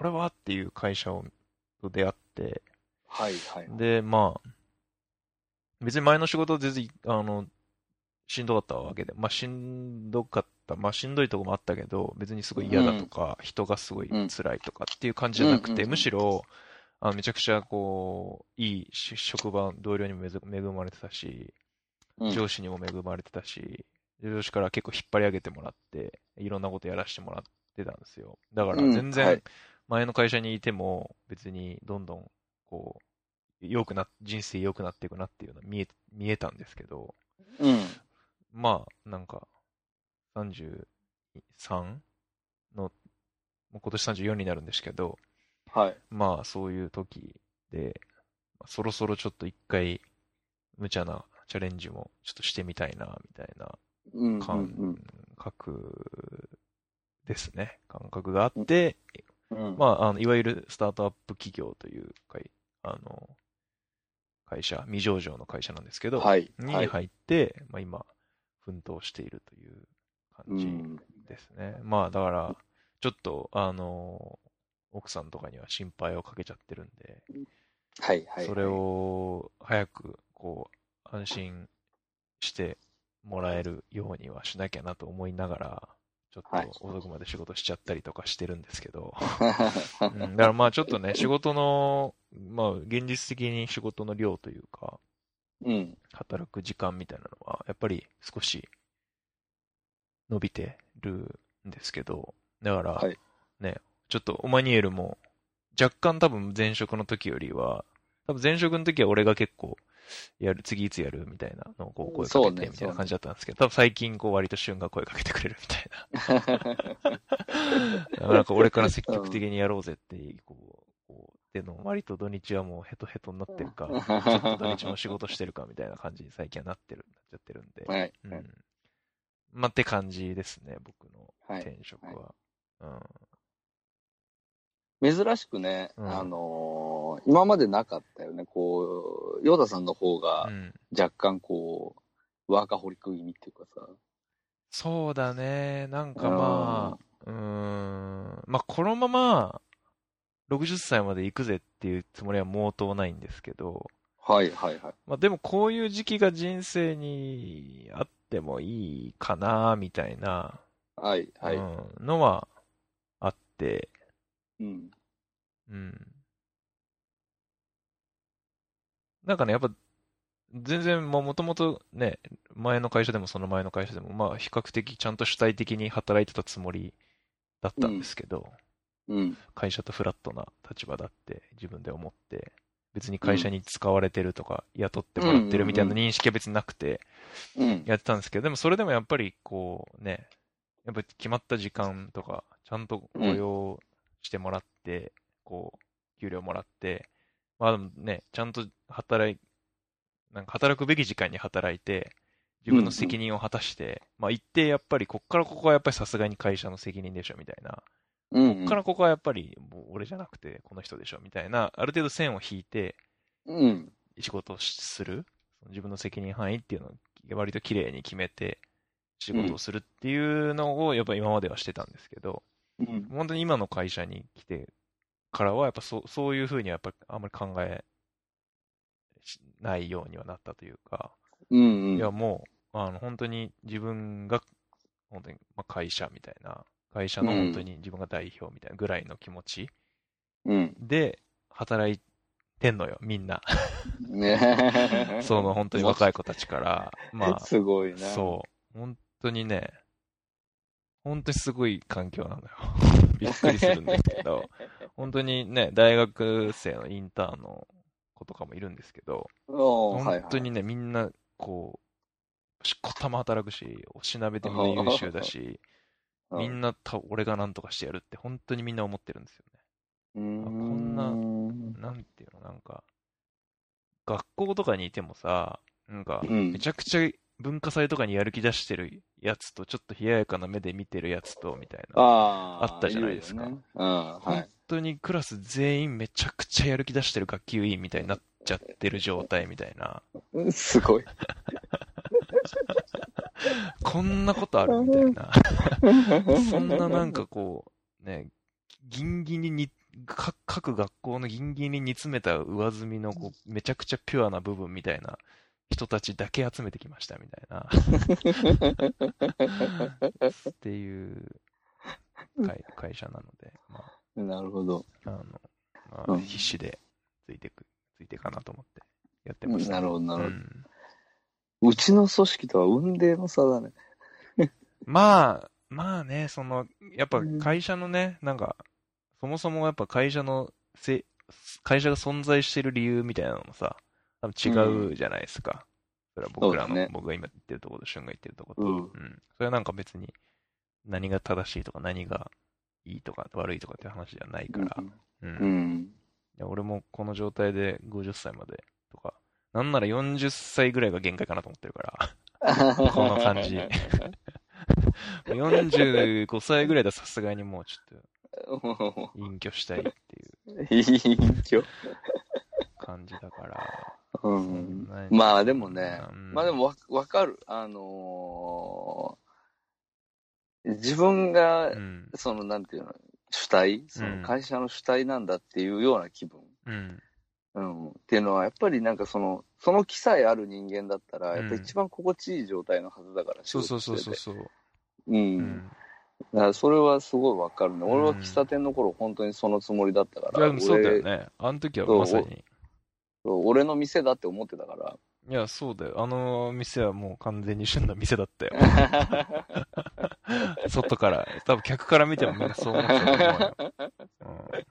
これは？っていう会社をと出会って、はい。はい。で、まあ、別に前の仕事全然、あの、しんどかったわけで、まあしんどかった、まあしんどいとこもあったけど、別にすごい嫌だとか、人がすごい辛いとかっていう感じじゃなくて、うん。うんうんむしろ、あのめちゃくちゃこう、いいし職場、同僚にも恵恵まれてたし、うん。上司にも恵まれてたし、上司から結構引っ張り上げてもらって、いろんなことやらせてもらってたんですよ。だからうん。全然はい前の会社にいても別にどんどんこう、良くな、人生良くなっていくなっていうのは見え、見えたんですけど、うん。まあ、なんか、33の、もう今年34になるんですけど、はい。まあそういう時で、まあそろそろちょっと一回、無茶なチャレンジもちょっとしてみたいな、みたいな感覚ですね。感覚があって、うん。まあ、あの、いわゆるスタートアップ企業という会、あの、会社、未上場の会社なんですけど、はい。にはい。入って、まあ今、奮闘しているというう感じん。ですね。まあだから、ちょっと、あの、奥さんとかには心配をかけちゃってるんで、はい。はい。それを早く、こう、安心してもらえるようにはしなきゃなと思いながら、ちょっはい。と遅くまで仕事しちゃったりとかしてるんですけど、うん、だからまあちょっとね、仕事の、まあ現実的に仕事の量というか、うん。働く時間みたいなのは、やっぱり少し伸びてるんですけど、だから、はい。ね、ちょっとオマニエルも若干多分前職の時よりは、多分前職の時は俺が結構、やる、次いつやるみたいなのをこう声かけてみたいな感じだったんですけど、多分最近こう割と旬が声かけてくれるみたいな。なんか俺から積極的にやろうぜって、こう、こう、での割と土日はもうヘトヘトになってるか、ちょっと土日も仕事してるかみたいな感じに最近はなってる、なっちゃってるんで。はい。うん。まあ、って感じですね、僕のはい転職は。うん。珍しくね、うんあのー今までなかったよね。こう、ヨーダさんの方がうん。若干こう、ワーカホリック気味っていうかさ。そうだね。なんかまあ、うーん。まあ、このまま、60歳まで行くぜっていうつもりは毛頭ないんですけど、はいはいはい。まあ、でもこういう時期が人生にあってもいいかな、みたいな、はいはい。うん、のはあって、うん。うん。なんかね、やっぱ、全然、もともとね、前の会社でもその前の会社でも、まあ、比較的ちゃんと主体的に働いてたつもりだったんですけど、うん。会社とフラットな立場だって自分で思って、別に会社に使われてるとか、雇ってもらってるみたいな認識は別になくてうん。やってたんですけど、でもそれでもやっぱりこうね、やっぱり決まった時間とか、ちゃんと雇用してもらって、こう、給料もらって、まあでもね、ちゃんと働い、なんか働くべき時間に働いて、自分の責任を果たして、まあ一定やっぱり、こっからここはやっぱりさすがに会社の責任でしょみたいな、うん。こっからここはやっぱりもう俺じゃなくてこの人でしょみたいな、ある程度線を引いてうん。仕事をする、自分の責任範囲っていうのを割と綺麗に決めて仕事をするっていうのをやっぱ今まではしてたんですけど、うん。本当に今の会社に来てからはやっぱそうそういうふうにはやっぱあんまり考えしないようにはなったというか、うん。いやもうあの本当に自分が本当にまあ会社みたいな、会社の本当に自分が代表みたいなぐらいの気持ち、うん。で、働いてんのよ、みんな。ね その本当に若い子たちから。まあ、すごいな。そう。本当にね、本当にすごい環境なのよ。びっくりするんですけど、本当にね、大学生のインターンの子とかもいるんですけど、おーはいはい。本当にね、みんな、こう、しこたま働くし、おしなべてみんな優秀だし、みんなた俺が何とかしてやるって本当にみんな思ってるんですよね。こんななんていうの、なんか、学校とかにいてもさ、なんか、うん。めちゃくちゃ文化祭とかにやる気出してるやつと、ちょっと冷ややかな目で見てるやつと、みたいな。ああったじゃないですかねうん、は本い。当にクラス全員めちゃくちゃやる気出してる学級委員みたいになっちゃってる状態みたいな。すごい。こんなことあるみたいな。そんななんかこう、ね、ギンギンにに、か各学校のギンギンに煮詰めた上積みのこうめちゃくちゃピュアな部分みたいな人たちだけ集めてきましたみたいな。っていう会会社なので、まなるほど。あ、あの、まあ、うん必死でついてく、ついていかなと思ってやってました。なるほど、なるほど。うんうちの組織とは雲泥の差だね。まあ、まあね、その、やっぱうん会社のね、なんか、そもそもやっぱ会社のせ、会社が存在してる理由みたいなのもさ、多分違うじゃないですか。それは僕らの、そうだね僕が今言ってるところと、俊が言ってるところと。うんうん。それはなんか別に、何が正しいとか、何がいいとか、悪いとかっていう話じゃないから。うん。いうん。や俺もこの状態で50歳までとか、なんなら40歳ぐらいが限界かなと思ってるから。この感じ。45歳ぐらいだとさすがにもうちょっと隠居したいっていういい今日。感じだから。うんまあでもね、うんまあでもわわかる。あのー自分がう、ん。そのなんていうの、主体、その会社の主体なんだっていうような気分？うん。うん、っていうのは、やっぱりなんかその、その気さえある人間だったら、うんやっぱ一番心地いい状態のはずだから、そうそうそうそうそう。うん。うん。だからそれはすごいわかるね。俺はうん喫茶店の頃、本当にそのつもりだったかいや、ら、でもそうだよ俺ね。あの時はまさに。俺の店だって思ってたから。いや、そうだよ。あの店はもう完全に旬な店だったよ。外から。多分客から見てもみんなそう思ってたと思うよ。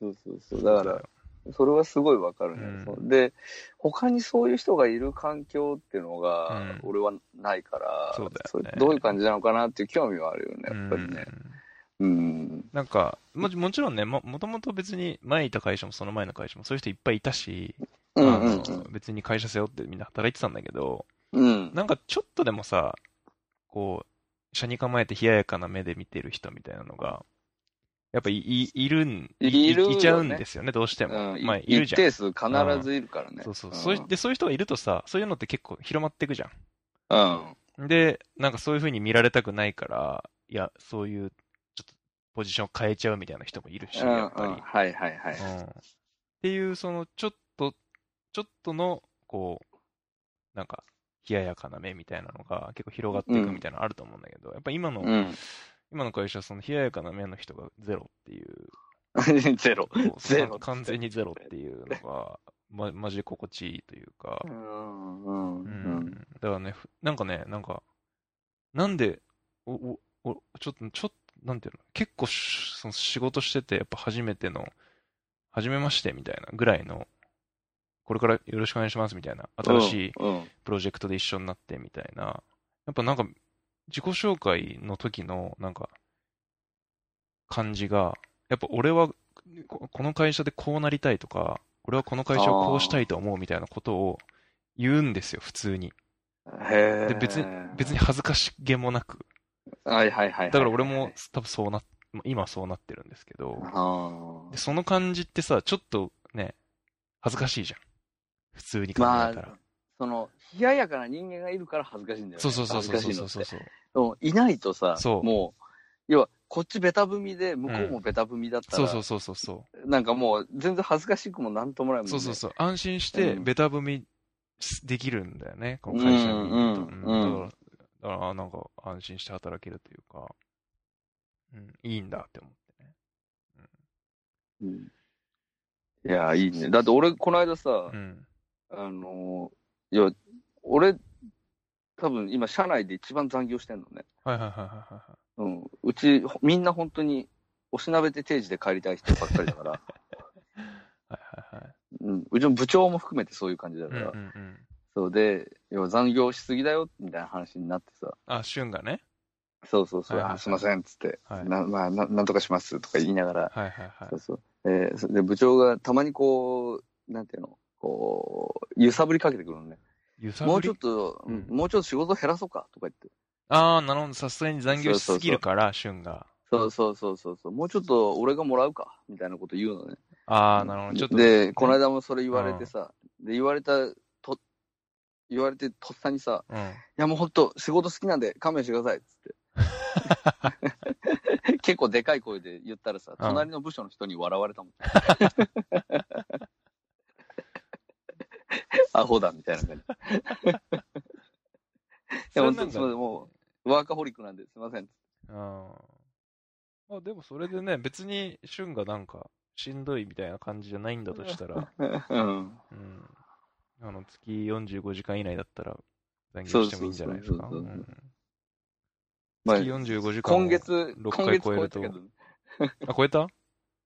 そうそうそう。だから、それはすごいわかるね、うんで、他にそういう人がいる環境っていうのがうん、俺はないから、そうだよねれどういう感じなのかなっていう興味はあるよね、うんやっぱりね。うん。なんか、ももちろんね、も、もともと別に前いた会社もその前の会社もそういう人いっぱいいたし、うん別に会社背負ってみんな働いてたんだけど、うん。なんかちょっとでもさ、こう、車に構えて冷ややかな目で見てる人みたいなのが、やっぱいいいるん、いるよねいちゃうんですよね、どうしても。うんまあ、いる一じゃん。定数必ずいるからね。そうそう。で、そういう人がいるとさ、そういうのって結構広まっていくじゃうん。ん。で、なんかそういう風に見られたくないから、いや、そういう、ポジションを変えちゃうみたいな人もいるし、うんやっぱり。うんはいはいはい。うんっていう、その、ちょっと、ちょっとの、こう、なんか、冷ややかな目みたいなのが結構広がっていくみたいなのあると思うんだけど、やっぱ今の、うん。今の会社はその冷ややかな目の人がゼロっていう、ゼロ。ゼロ完全にゼロっていうのが、ま、マジで心地いいというか、うんうんううんん。だからね、ふなんかね、なんか、なんで、お、お、おちょっと、ちょっと、なんていうの、結構しその仕事してて、やっぱ初めての、初めましてみたいなぐらいの、これからよろしくお願いしますみたいな、新しいうん。プロジェクトで一緒になってみたいな、やっぱなんか、自己紹介の時の、なんか、感じが、やっぱ俺は、ここの会社でこうなりたいとか、俺はこの会社をこうしたいと思うみたいなことを言うんですよ、普通に。で、別に、別に恥ずかしげもなく。はいはいはいはい。だから俺も多分そうな、今はそうなってるんですけど、あでその感じってさ、ちょっとね、恥ずかしいじゃん。普通に考えまあたら。、その、冷ややかな人間がいるから恥ずかしいんだよね。そうそうそうそうそうそうそう。いないとさ、そうもう、要は、こっちベタ踏みで、向こうもベタ踏みだったら、そうそうそうそうそう。なんかもう、全然恥ずかしくもなんともないもんね。そうそうそう。安心して、うんベタ踏みできるんだよね、この会社にいると。うんうんうんうんだから、だから、あなんか安心して働けるというか、うん、いいんだって思ってね。うんいや、いいね。だって俺、この間さ、うん。あのー、いや、俺、多分今、社内で一番残業してんのね。はいはいはいはいはい。うん。うち、ほみんな本当に、おしなべて定時で帰りたい人ばっかりだから、はいはいはい。うん。うちの部長も含めてそういう感じだうんから、うんうん。そうで、要は残業しすぎだよ、みたいな話になってさ、あ、旬がね。そうそうそう、はいはいはいあすいません、つって、はいな、まあな、なんとかします、とか言いながら、はいはいはいそう。そう。えーそで、部長がたまにこう、なんていうの、こう、揺さぶりかけてくるのね。揺さぶり？もうちょっと、うんもうちょっと仕事減らそうか、とか言って。ああ、なるほど。さすがに残業しすぎるから、旬が。そうそうそうそうそう。もうちょっと俺がもらうか、みたいなこと言うのね。ああ、なるほど。ちょっと。で、この間もそれ言われてさ、で、言われた、と、言われてとっさにさ、うん。いやもうほんと仕事好きなんで勘弁してください、つって。結構でかい声で言ったらさ、うん隣の部署の人に笑われたもん。アホだ、みたいな感じ。いや、本当にすみません、もう、ワーカホリックなんで、すみません。ああ。まあでもそれでね、別に旬がなんかしんどいみたいな感じじゃないんだとしたら、うん。うん。あの、月45時間以内だったら残業してもいいんじゃないですか？そうそうそうそううん。まあ月45時間を今月、6回超えると。超えたけど、あ、超えた？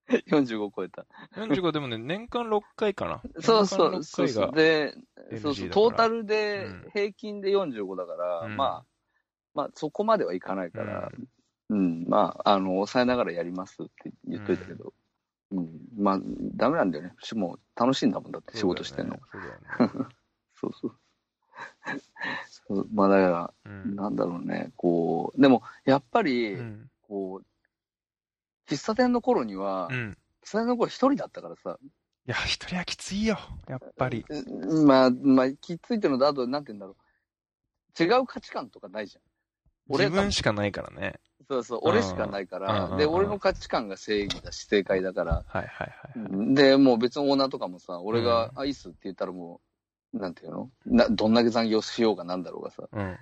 45超えた。?45 でもね、年間6回かな。そうそう、年間6そうそう。で、そうそう、トータルでうん。平均で45だから、うん。まあ、まあ、そこまではいかないから、うん、まあ、あの、抑えながらやりますって言っといたけど、うん、まあ、ダメなんだよね。しもう楽しいんだもんだって、仕事してんの。そうだよね。そうそう。まあ、だから、そうんなんだろうね、こう、でも、やっぱり、うん。こう、喫茶店の頃には、うん。喫茶店の頃一人だったからさ、いや、一人はきついよ。やっぱり。うんまあ、まあ、きついってのと、あと、なんて言うんだろう。違う価値観とかないじゃん。俺自分しかないからね。そうそう、俺しかないかうんうんら、で、うん俺の価値観が正義だし、正解だから、はいはいはい。うんで、もう別のオーナーとかもさ、俺がうんアイスって言ったらもう、なんていうの？などんだけ残業しようがなんだろうがさ、うん。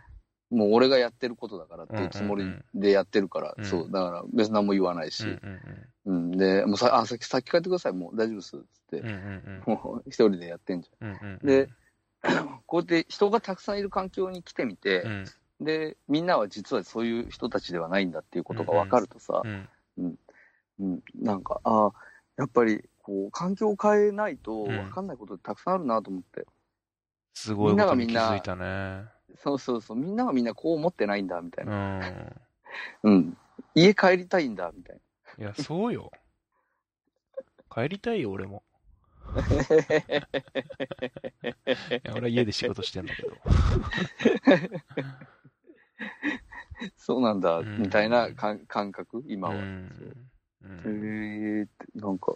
もう俺がやってることだからっていうつもりでやってるから、うんそう、だから別に何も言わないし、うんうんうん、で、もうさ、あ、先、先帰ってください、もう大丈夫です、つって、うん。うんうんもう一人でやってんじうん。うんうんうん。でゃん。こうやって人がたくさんいる環境に来てみてう、ん。で、みんなは実はそういう人たちではないんだっていうことが分かるとさう、ん。うん、なんか、ああ、やっぱり、こう、環境を変えないとうん分かんないことってたくさんあるなと思って。すごいことに気づいたね。そうそうそう、みんながみんなこう思ってないんだ、みたいうな。ん。うん。家帰りたいんだ、みたいいや、そうよ。帰りたいよ、俺も。いや、俺は家で仕事してんだけど。な。そうなんだ、うんみたいな感覚、今は。うん。えーって、なんか、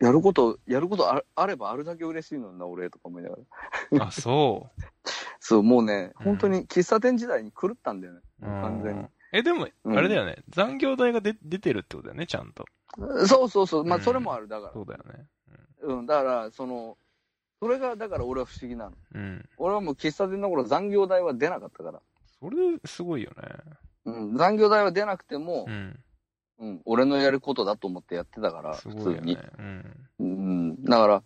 やること、やることああればあるだけ嬉しいのにな、俺、とか思いながら。あ、そ そう、もうね、うん本当に喫茶店時代に狂ったんだよね、う。完全にうん。え、でも、うんあれだよね。残業代が出出てるってことだよね、ちゃんと。そうそうそう、まあ、うんそれもある、だから。そうだよね。うん、だから、その、それが、だから俺は不思議なの。うん。俺はもう喫茶店の頃残業代は出なかったから。それ、すごいよね。うん、残業代は出なくてもう、ん。うん、俺のやることだと思ってやってたから、す普通に。うん、だから、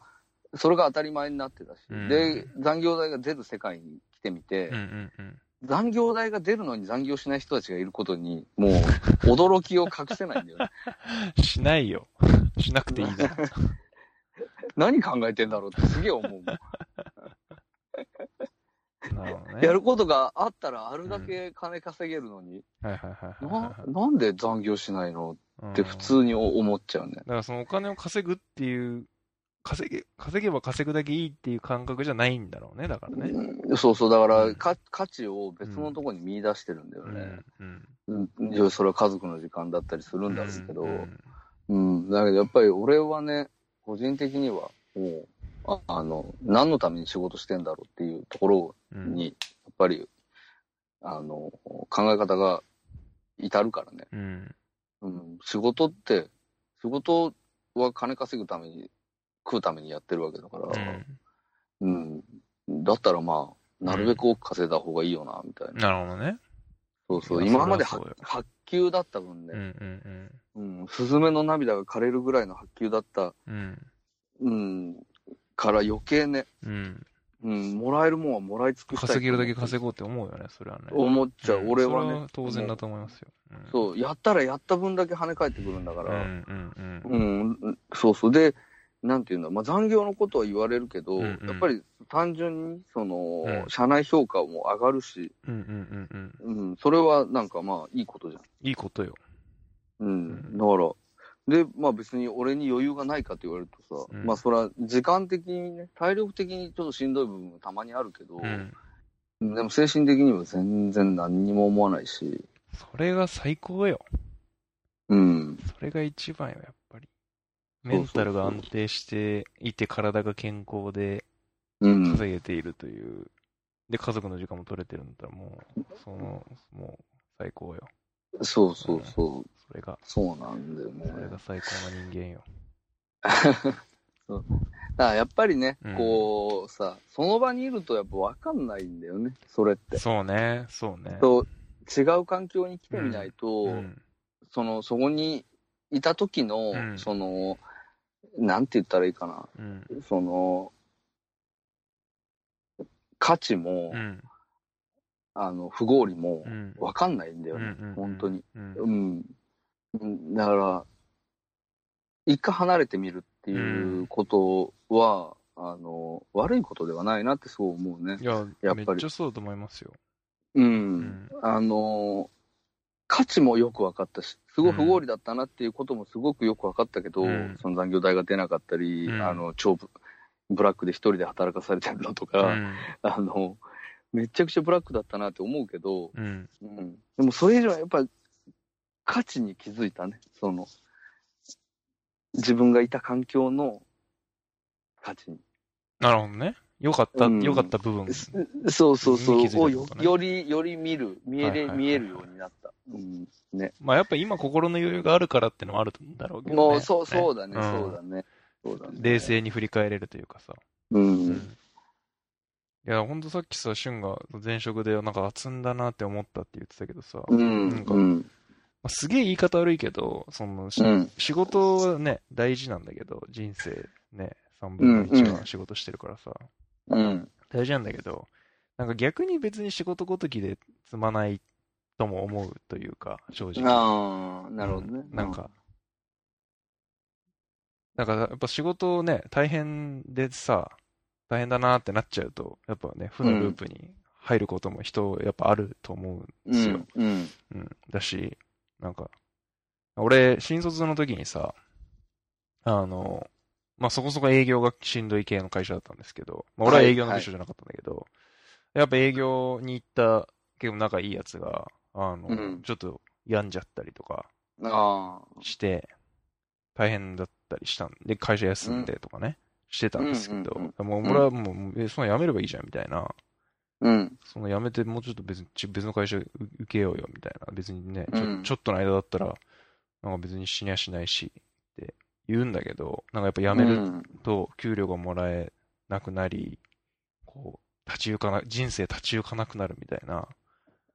それが当たり前になってたし、うんで、残業代が出る世界に来てみて、うんうんうん。残業代が出るのに残業しない人たちがいることに、もう、驚きを隠せないんだよね。しないよ。しなくていいな。何考えてんだろうってすげえ思うもん。なるほどね。やることがあったらあるだけ金稼げるのに、はいはいはいはいなはい。なんで残業しないの？うんって普通に思っちゃうね。だからそのお金を稼ぐっていう、稼げ、稼げば稼ぐだけいいっていう感覚じゃないんだろうね、だからね。うんそうそう、だから、うんか価値を別のところに見出してるんだようん。ね。うん。うん、それは家族の時間だったりするんだろうけど、うんうん、だけどやっぱり俺はね、個人的には、もう、ああの、何のために仕事してんだろうっていうところうん。に、やっぱり、あの、考え方が至るからね。うん。うん、仕事って、仕事は金稼ぐために、食うためにやってるわけだから、うん。うん、だったらまあ、なるべく多く稼いだ方がいいよな、みたいな。なるほどね。そうそう、今まで発給だった分うんうね、んうん、スズメの涙が枯れるぐらいの発給だった、うん。うん、から余計ね、うん。うん、もらえるもんはもらい尽くしたい。稼げるだけ稼ごうって思うよね、それはね。思っちゃう、ん俺はねそれは。当然だと思いますよ。うんそう、やったらやった分だけ跳ね返ってくるんだから、うんうんうん。そうそう。で、なんていうんだ、まあ、残業のことは言われるけど、うんうんやっぱり単純に、その、うん社内評価も上がるし、うんうんうんうん。うん、それはなんかまあいいことじゃん。いいことよ。うん、んだから、で、まあ別に俺に余裕がないかって言われるとさ、うんまあそれは時間的にね、体力的にちょっとしんどい部分もたまにあるけど、うん。でも精神的には全然何にも思わないし、それが最高よ。うん。それが一番よ、やっぱり。メンタルが安定していて、体が健康でうん。稼げているという。で、家族の時間も取れてるんだったら、もう、その、もう、最高よ。そうそうそう。それが、そうなんだよねそれが。最高の人間よ。だからやっぱりね、うんこうさ、その場にいるとやっぱ分かんないんだよね、それって。そうね、そうね。そう違う環境に来てみないと、うん。その、そこにいた時の、うんその、なんて言ったらいいかな、うん。その、価値も、うん。あの、不合理もうん。分かんないんだよね、うん本当に。うん。うん。うんだから、一回離れてみるっていうことは、あの、悪いことではないなってそう思うねい。や、やっぱりめっちゃそうだと思いますよ。うん。うん。あの、価値もよく分かったし、すごい不合理だったなっていうこともすごくよく分かったけど、うんその残業代が出なかったり、うんあの、超ブブラックで一人で働かされてるのとうか、ん。あの、めちゃくちゃブラックだったなって思うけど、うん。うん、でもそれ以上はやっぱり価値に気づいたね。その、自分がいた環境の価値に。なるほどね。よかった、うんよかった部分。そうそうそう。よより、より見る、見え見えるようになった。うん。ね。まあやっぱ今心の余裕があるからってのもあるんだろうけどね。もう、そう、そうだね、んそうだね。そうだね。冷。静に振り返れるというかさ。う。うんん。いや、ほんとさっきさ、俊が前職でなんか積んだなって思ったって言ってたけどさ、うん。なんかうん。まあすげえ言い方悪いけど、その、しうん。仕事はね、大事なんだけど、人生ね、3分の1は仕事してるからさ、うん。大事なんだけど、なんか逆に別に仕事ごときで積まないとも思うというか、正直。ああ、なるほどね。うんなんか、なんかやっぱ仕事ね、大変でさ、大変だなってなっちゃうと、やっぱね、負のループに入ることも人、やっぱあると思うんうですよ。ん。うん。うん。だし、なんか、俺、新卒の時にさ、あの、まあ、そこそこ営業がしんどい系の会社だったんですけど、まあ、俺は営業の部署じゃなかったんだけど、やっぱ営業に行った結構仲いいやつが、あの、うんちょっと病んじゃったりとかああ。して、大変だったりしたんで、会社休んでとかね、してたんですけど、もう俺はもう、え、そんな辞めればいいじゃんみたいな、うん。その辞めてもうちょっと別にち別の会社受けようよみたいな。別にね、ちょ,、うんちょっとの間だったら、なんか別に死にゃしないしって言うんだけど、なんかやっぱ辞めるうんと給料がもらえなくなり、こう、立ち行かな、人生立ち行かなくなるみたいな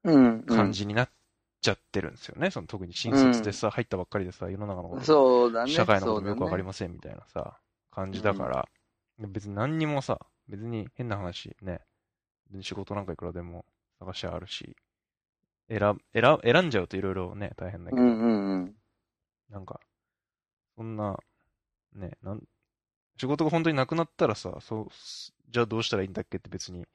うん。感じになっちゃってるんですよね。その特に新卒でさ、入ったばっかりでさ、世の中のことそうだね。社会のこともよくわかりまませんみたいなさ、感じだから、別に何にもさ、別に変な話ね、仕事なんかいくらでも探しあるし、選選選んじゃうといろいろね、大変だけど、うんうんうん。なんか、そんな、ね、なん、仕事が本当になくなったらさ、そう、じゃあどうしたらいいんだっけって別に、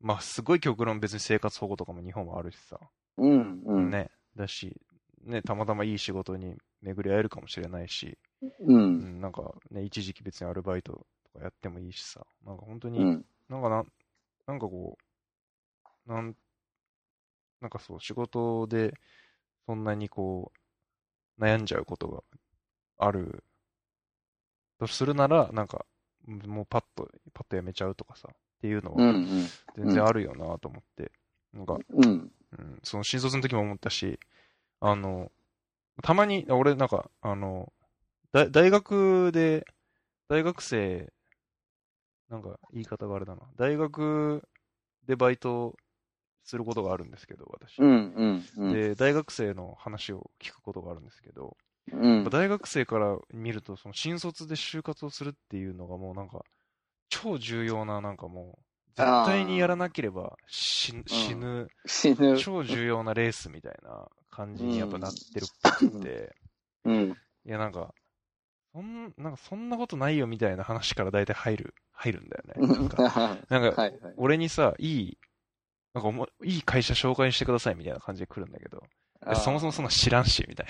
まあすごい極論別に生活保護とかも日本はあるしさ、うんうん。ね、だし、ね、たまたまいい仕事に巡り合えるかもしれないし、う。うんん、なんかね、一時期別にアルバイトとかやってもいいしさ、なんか本当に、うん。なんかな、なんかこう、なん、なんかそう、仕事でそんなにこう、悩んじゃうことがあるとするなら、なんか、もうパッと、パッとやめちゃうとかさ、っていうのうんうはん。全然あるよなと思って、なんか、うん。うん、その新卒の時も思ったし、あの、たまに、俺なんか、あの、だ大学で、大学生、なんか言い方があれだな。大学でバイトすることがあるんですけど、私。うんうんうん。で、大学生の話を聞くことがあるんですけど、うん。大学生から見ると、その新卒で就活をするっていうのがもうなんか、超重要な、なんかもう、絶対にやらなければ死ぬ死ぬ、死ぬ。超重要なレースみたいな感じにやっぱなってるっぽくて、うん。いやなんか、そんなんかそんなことないよみたいな話から大体入る、入るんだよね。なんか、はなんか。俺にさ、いい、なんかおもいい会社紹介してくださいみたいな感じで来るんだけど、そもそもそんな知らんし、みたい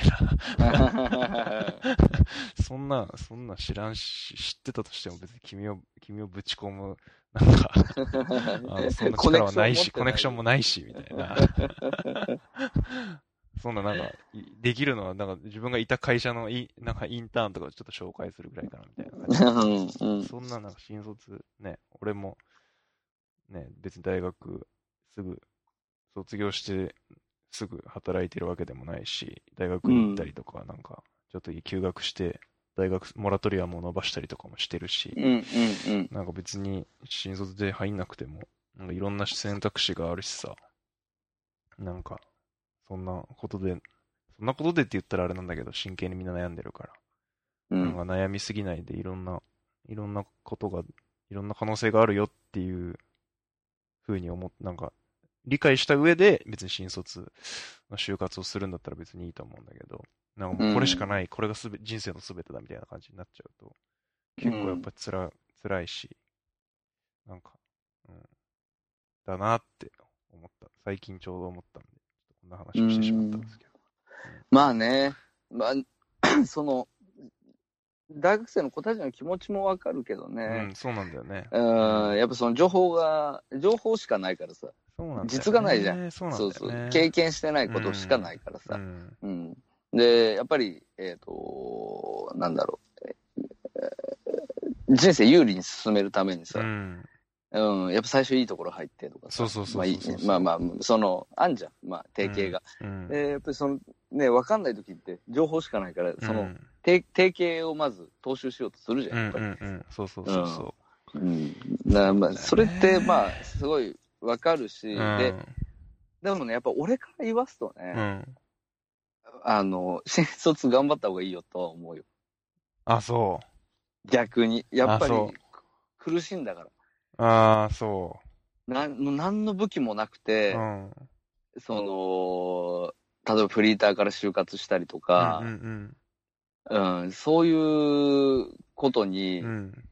な。そんな、そんな知らんし、知ってたとしても別に君を、君をぶち込む、なんか、あのそんな力はないし、コネクションもないし、みたいな。そんななんか、いできるのは、なんか自分がいた会社のい、なんかインターンとかをちょっと紹介するぐらいかな、みたいなうんそんななんか新卒、ね、俺も、ね、別に大学すぐ卒業してすぐ働いてるわけでもないし、大学に行ったりとか、なんか、ちょっと休学して、大学、モラトリアムを伸ばしたりとかもしてるし、うんうんうん。なんか別に新卒で入んなくても、なんかいろんな選択肢があるしさ、なんか、そんなことで、そんなことでって言ったらあれなんだけど、真剣にみんな悩んでるから、うん。なんか悩みすぎないでいろんな、いろんなことが、いろんな可能性があるよっていうふうに思っなんか、理解した上で別に新卒の就活をするんだったら別にいいと思うんだけど、なんかもうこれしかない、これがすべ人生の全てだみたいな感じになっちゃうと、結構やっぱつら、辛いし、なんか、うん、だなって思った。最近ちょうど思ったんで、な話をしてしまったんですけど。まあね、まあ、その、大学生の子たちの気持ちもわかるけどうねん、、そうなんだよね。うん、やっぱその情報が、情報しかないからさ、そうなんだよね。実がないじゃん。そうなんだよね。そう経験してないことしかないからさ、うん。うん。で、やっぱり、えっ、と、なんだろう、えー人生有利に進めるためにさ、ううん、ん。やっぱ最初いいところ入ってとかさそうそうそうまあまあまあ、その、あんじゃん、まあ、定型が。うん。で、やっぱりその、ね、わかんない時って情報しかないから、その、うん定定型をまず踏襲しようとするじゃ、うんんやっぱり。うんうん。そうそうそうそうん。だまあ、それって、まあ、すごいわかるし、う。で、でもね、やっぱ俺から言わすとね、うん。うん。あの、新卒頑張った方がいいよとは思うよ。あ、そう。逆に。やっぱり苦しいんだから。ああ、そなん、なんの武器もなくう。てう、ん。その、例えばフリーターから就活したりとかう、んうん、そういうことにうん。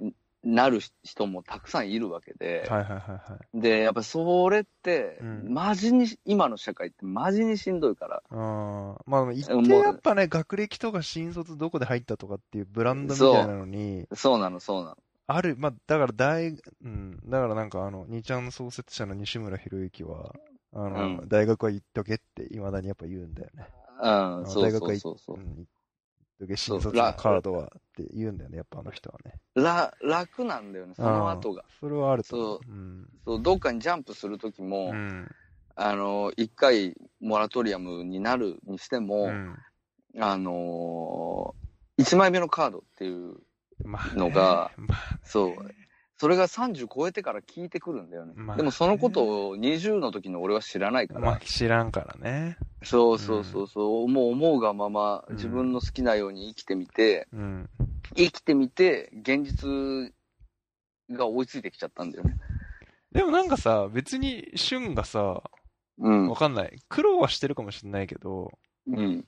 うん。なる人もたくさんいるわけで、はいはいはいはい。で、やっぱそれって、うんマジに、今の社会ってマジにしんどいから。ああ、まあ、一定やっぱね、学歴とか新卒どこで入ったとかっていうブランドみたいなのに、そうなの、そうなの。ある、まあ、だから大、うん、だからなんかあの、二ちゃんの創設者の西村博之は、あの、うん大学は行っとけって未だにやっぱ言うんだよね。うん、のそうそ大学は行っうそうそうう。ん、行っとけ、新卒のカードはって言うんだよね、やっぱあの人はね。ら楽なんだよね、その後が。それはあると思。そううん。そう、どっかにジャンプするときも、うん。あの、一回モラトリアムになるにしても、うん。あのー、1枚目のカードっていう、まあね、のがまあ、そう、それが30超えてから聞いてくるんだよね。まあでもそのことを20の時の俺は知らないから、まあ知らんからね。そうそうそうそう、もう思うがままうん自分の好きなように生きてみて、うん。生きてみて、現実が追いついてきちゃったんだよね。でもなんかさ、別に、俊がさ、うんわ。かんない。苦労はしてるかもしれないけど、うん。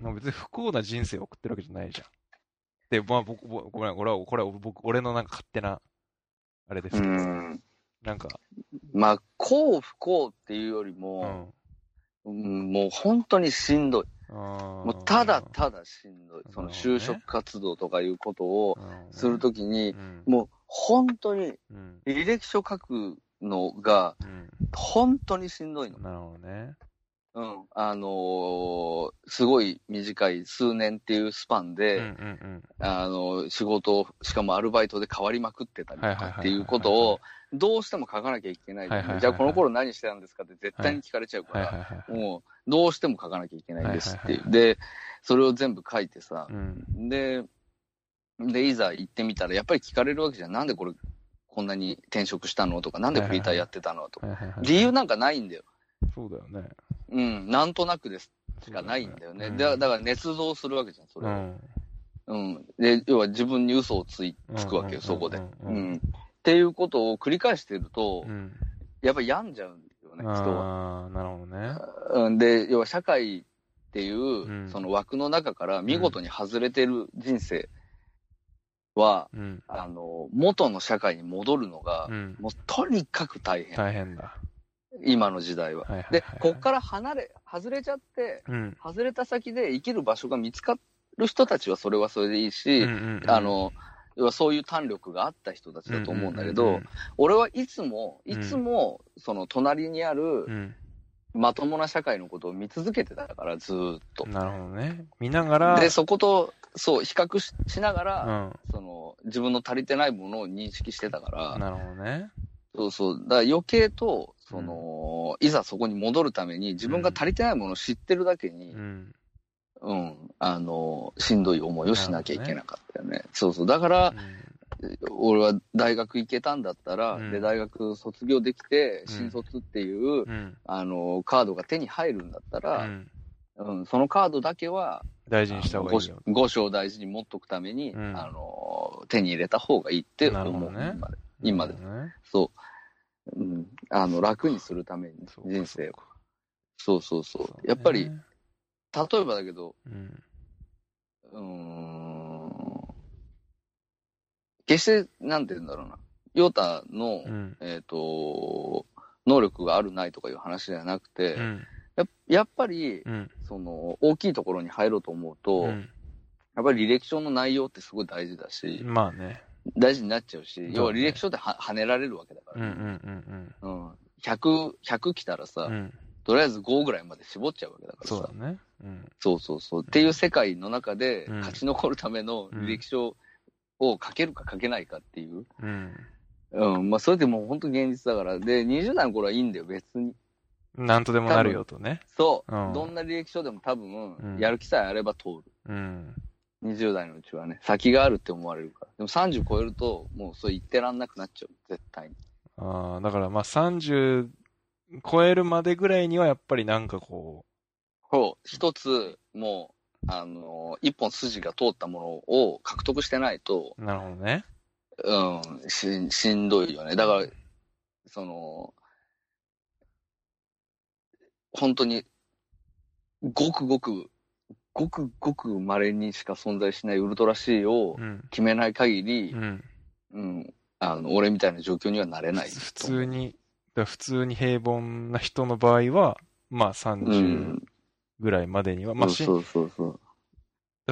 まあ別に不幸な人生を送ってるわけじゃないじゃん。で、まあ僕、僕ごめん、俺は、これは僕、俺のなんか勝手な、あれですうけど、ん。なんか、まあ、幸不幸っていうよりうも、ん。うんもう本当にしんどい。ももうただただしんどい。その就職活動とかいうことをするときに、うん、もう本当にうん、履歴書書くのがうん。本当にしんどいの。なるほどね。うん。あのーすごい短い数年っていうスパンうんで、うんうん。あの、仕事を、しかもアルバイトで変わりまくってたりとかっていうことを、どうしても書かなきゃいけないはいはいはいはいじゃあこの頃何してたんですかって絶対に聞かれちゃうから、はいはいはい。もう、どうしても書かなきゃいけないんですっていう。はいはいで、それを全部書いてさう、ん。で、で、いざ行ってみたら、やっぱり聞かれるわけじゃん。なんでこれ、こんなに転職したのとか、なんでフリーターやってたのとか。はいはいはい。理由なんかないんだよ。そうだよね。うん、なんとなくですしかないんだよね。うんだだから、捏造するわけじゃん、それを。うん。うん。で、要は自分に嘘をつい、つくわけよ、そこで。ううんん。っていうことを繰り返してるとう、ん。やっぱ病んじゃうんですよね、人は。ああ、なるほどね。うん。で、要は社会っていうう、んその枠の中から見事に外れてる人生は、うん。あの、元の社会に戻るのがう、ん。もうとにかく大変。大変だ。今の時代は。はいはいはい。で、こっから離れ、外れちゃって、うん。外れた先で生きる場所が見つかる人たちはそれはそれでいいし、うんうんうんあ、の、要はそういう胆力があった人たちだと思うんだけど、うん俺はいつも、うんいつも、その隣にある、うんまともな社会のことを見続けてたから、ずーっと。なるほどね。見ながら、で、そこと、そう、比較ししながうら、ん。その、自分の足りてないものを認識してたから、なるほどね。そうそう。だから余計と、その、いざそこに戻るために、自分が足りてないものを知ってるだけにう、ん。うん、あの、しんどい思いをしなきゃいけなかったよね。そうそう。だから、俺は大学行けたんだったら、うんで、大学卒業できて、うん新卒っていう、うん。あの、カードが手に入るんだったうら、ん。うん、そのカードだけは、大事にした方がいいよ。五章を大事に持っとくために、うんあの、手に入れた方がいいって思う。ね今で今でね。そう。うん、あの、楽にするために、そうか人生を。そうかそうそうねやっぱり、例えばだけど、うん。うーん、決して、なんて言うんだろうな。ヨタの、うん。えっ、と、能力があるないとかいう話じゃなくて、うん。ややっぱり、うん。その、大きいところに入ろうと思うと、うんやっぱり履歴書の内容ってすごい大事だし、まあね。大事になっちゃうし、ね要は履歴書では跳ねられるわけだかうんうら、んうんうん100、100来たらさ。とりあえず5ぐらいまで絞っちゃうわけだからさ。そうだね。うん。そうそうそう。っていう世界の中でうん勝ち残るための履歴書を書けるか書けないかっていう。うん。うん。まあ、それでもう本当現実だから。で、20代の頃はいいんだよ、別に。なんとでもなるよとね。そう。うんどんな履歴書でも多分、うんやる気さえあれば通る。うん。20代のうちはね、先があるって思われるから。でも30超えると、もうそれ言ってらんなくなっちゃう。絶対に。ああ、だからまあ30超えるまでぐらいにはやっぱりなんかこそう。一つ、もう、あの、一本筋が通ったものを獲得してないと、う、なるほどね。うん、ししんどいよね。だから、その、本当に、ごくごく、ごくごく稀にしか存在しないウルトラ C をうん。決めない限りう、ん。うん、あの、俺みたいな状況にはなれない。普通に、だ普通に平凡な人の場合は、まあう30ん。ぐらいまでには、まあしそうそうそう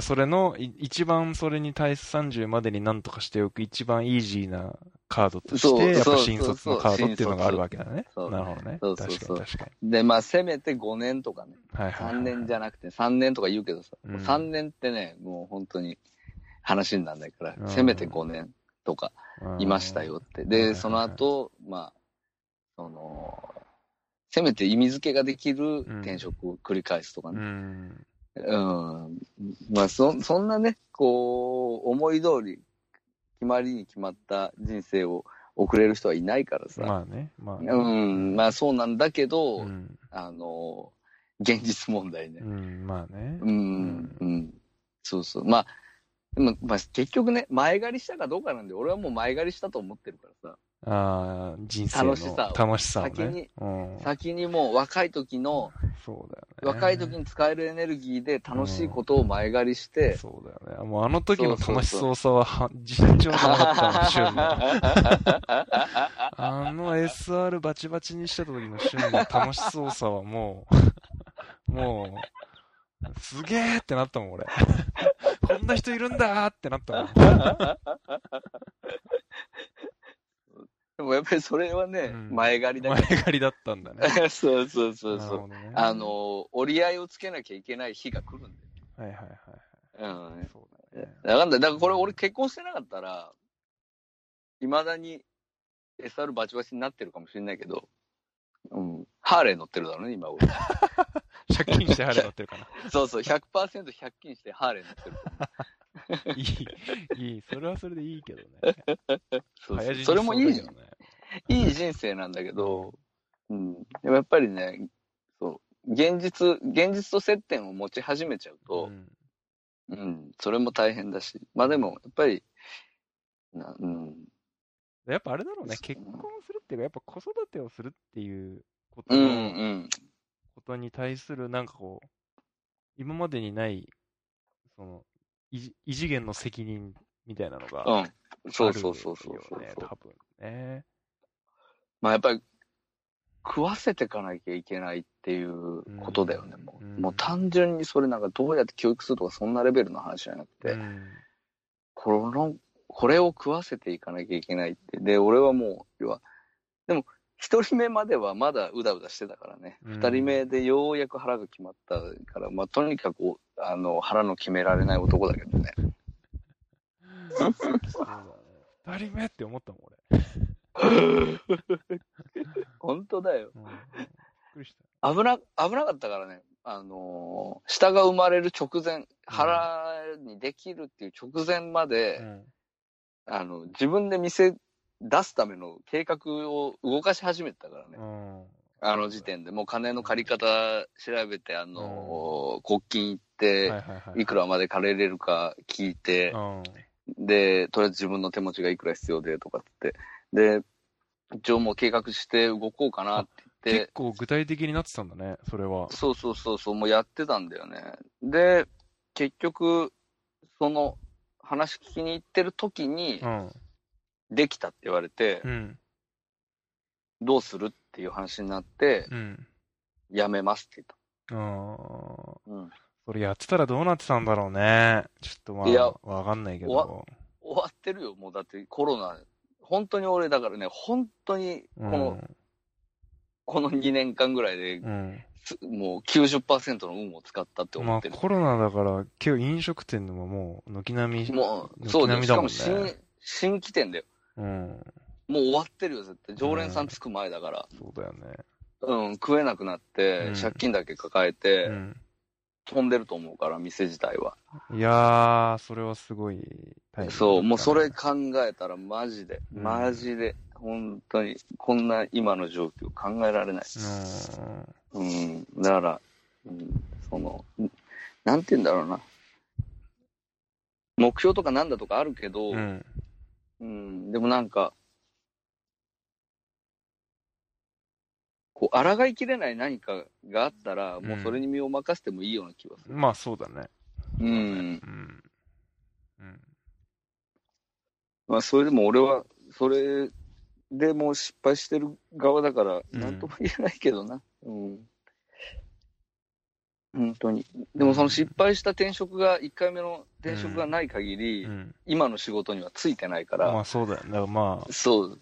それのい一番それに対す30までになんとかしておく一番イージーなカードとして、やっぱ新卒のカードっていうのがあるわけだね。そうなるほどね。そうそうそう確かに確かで、まあ、せめて5年とかね。に。はいはいはい。3年じゃなくて、3年とか言うけどさ、うん3年ってね、もう本当に話にならないから、うんせめて5年とかうんいましたよって。はいはいはいで、その後、まあ、その、せめて意味付けができる転職を繰り返すとかうね。ん。うん。まあ、そ、そんなね、こう、思い通り、決まりに決まった人生を送れる人はいないからさ。まあね。まあね。うん、まあそうなんだけど、うん。あの、現実問題ねう。ん、まあね。うん、うん。そうそう。まあ、でも、まあ、結局ね、前借りしたかどうかなんで、俺はもう前借りしたと思ってるからさ。ああ、人生の楽しさを楽しさをね。先にうん。先にもう若い時の、そうだよね。若い時に使えるエネルギーで楽しいことを前借りして、そうだよね。もうあの時の楽しそそうさはは尋常じゃなかったもん、旬の。あの SR バチバチにしてた時の旬の楽しそうさはもう、もう、すげーってなったもん、俺。こんな人いるんだーってなったもん。でもやっぱりそれはね、うん前借りだ前か借りだったんだね。ら。そうそうそうそう。ねあ、の、折り合いをつけなきゃいけない日が来るんはいはいはい。だよ。うん。そうだよね。だから、だからこれ俺結婚してなかったら、未だに SR バチバチになってるかもしれないけど、うん。ハーレー乗ってるだろうね、今俺。借金して晴れ乗ってるかな。そうそう、100%借金してハーレー乗ってる。いい、いい。それはそれでいいけどね。そうそうそれもいいし、そうだけどねいい人生なんだけど、うん。でもやっぱりね、そう、現実、現実と接点を持ち始めちゃうとう、んうん、それも大変だし。まあでも、やっぱり、なうん。やっぱあれだろうね、結婚するっていうか、やっぱ子育てをするっていうことうん、うの、ん。ことに対する、なんかこう、今までにない、その、異異次元の責任みたいなのがあるうん。そうそうそうそうそう多分ね。まあやっぱり、食わせていかなきゃいけないっていうことだよね、うんもう。うんもう単純にそれなんかどうやって教育するとかそんなレベルの話じゃなくて、うんこの、これを食わせていかなきゃいけないって。で、俺はもう、要は、でも、一人目まではまだうだうだしてたからね。うん二人目でようやく腹が決まったから、まあ、とにかく、あの、腹の決められない男だけどね。そうだね。二人目って思ったもん、俺。本当だよ。うん、びっくりした。危な、危なかったからね。あのー下が生まれる直前、腹にできるっていう直前まで、うん。あの、自分で店出すための計画を動かし始めてたからね。うん。あの時点でもう金の借り方調べて、あのー国金行って、はいくらまで借りれるか聞いて、うん。で、とりあえず自分の手持ちがいくら必要でとかって言って、で、一応もう計画して動こうかなって言って結、構具体的になってたんだね、それは。そうそうそうそう、もうやってたんだよね。で、結局、その話聞きに行ってる時にう、ん。できたって言われて、うん。どうするっていう話になって、うん。やめますってうん。言った。うん。それやってたらどうなってたんだろうね。ちょっとまあ、わかんないけわど。終わってるよ、もうだってコロナ、本当に俺だからね、本当にこの、この2年間ぐらいで、うん。すもう90%の運を使ったってうん。まあ思ってる。コロナだから、結構飲食店でももう、軒並み。もう、軒そうだよ。しかも新、新規店だよ。うん。もう終わってるよ、絶対。常連さんつく前だから。そうだよね。うん、食えなくなって、うん借金だけ抱えて、うん。飛んでると思うから、店自体は。いやー、それはすごいねそう、もうそれ考えたらマジで、うんマジで、本当に、こんな今の状況考えられない。うん、だから、うん、その、んなんて言うんだろうな。目標とかなんだとかあるけど、うん。でもなんか、こう、抗いきれない何かがあったら、もうそれに身を任せてもいいような気がする。まあそうだね。うん。うん。うん。まあ、それでも俺は、それでもう失敗してる側だから、うんなんとも言えないけどな。うん。本当に。でもその失敗した転職が、1回目の転職がない限り、うん。今の仕事にはついてないから、まあそうだよね。だからまあ、そう。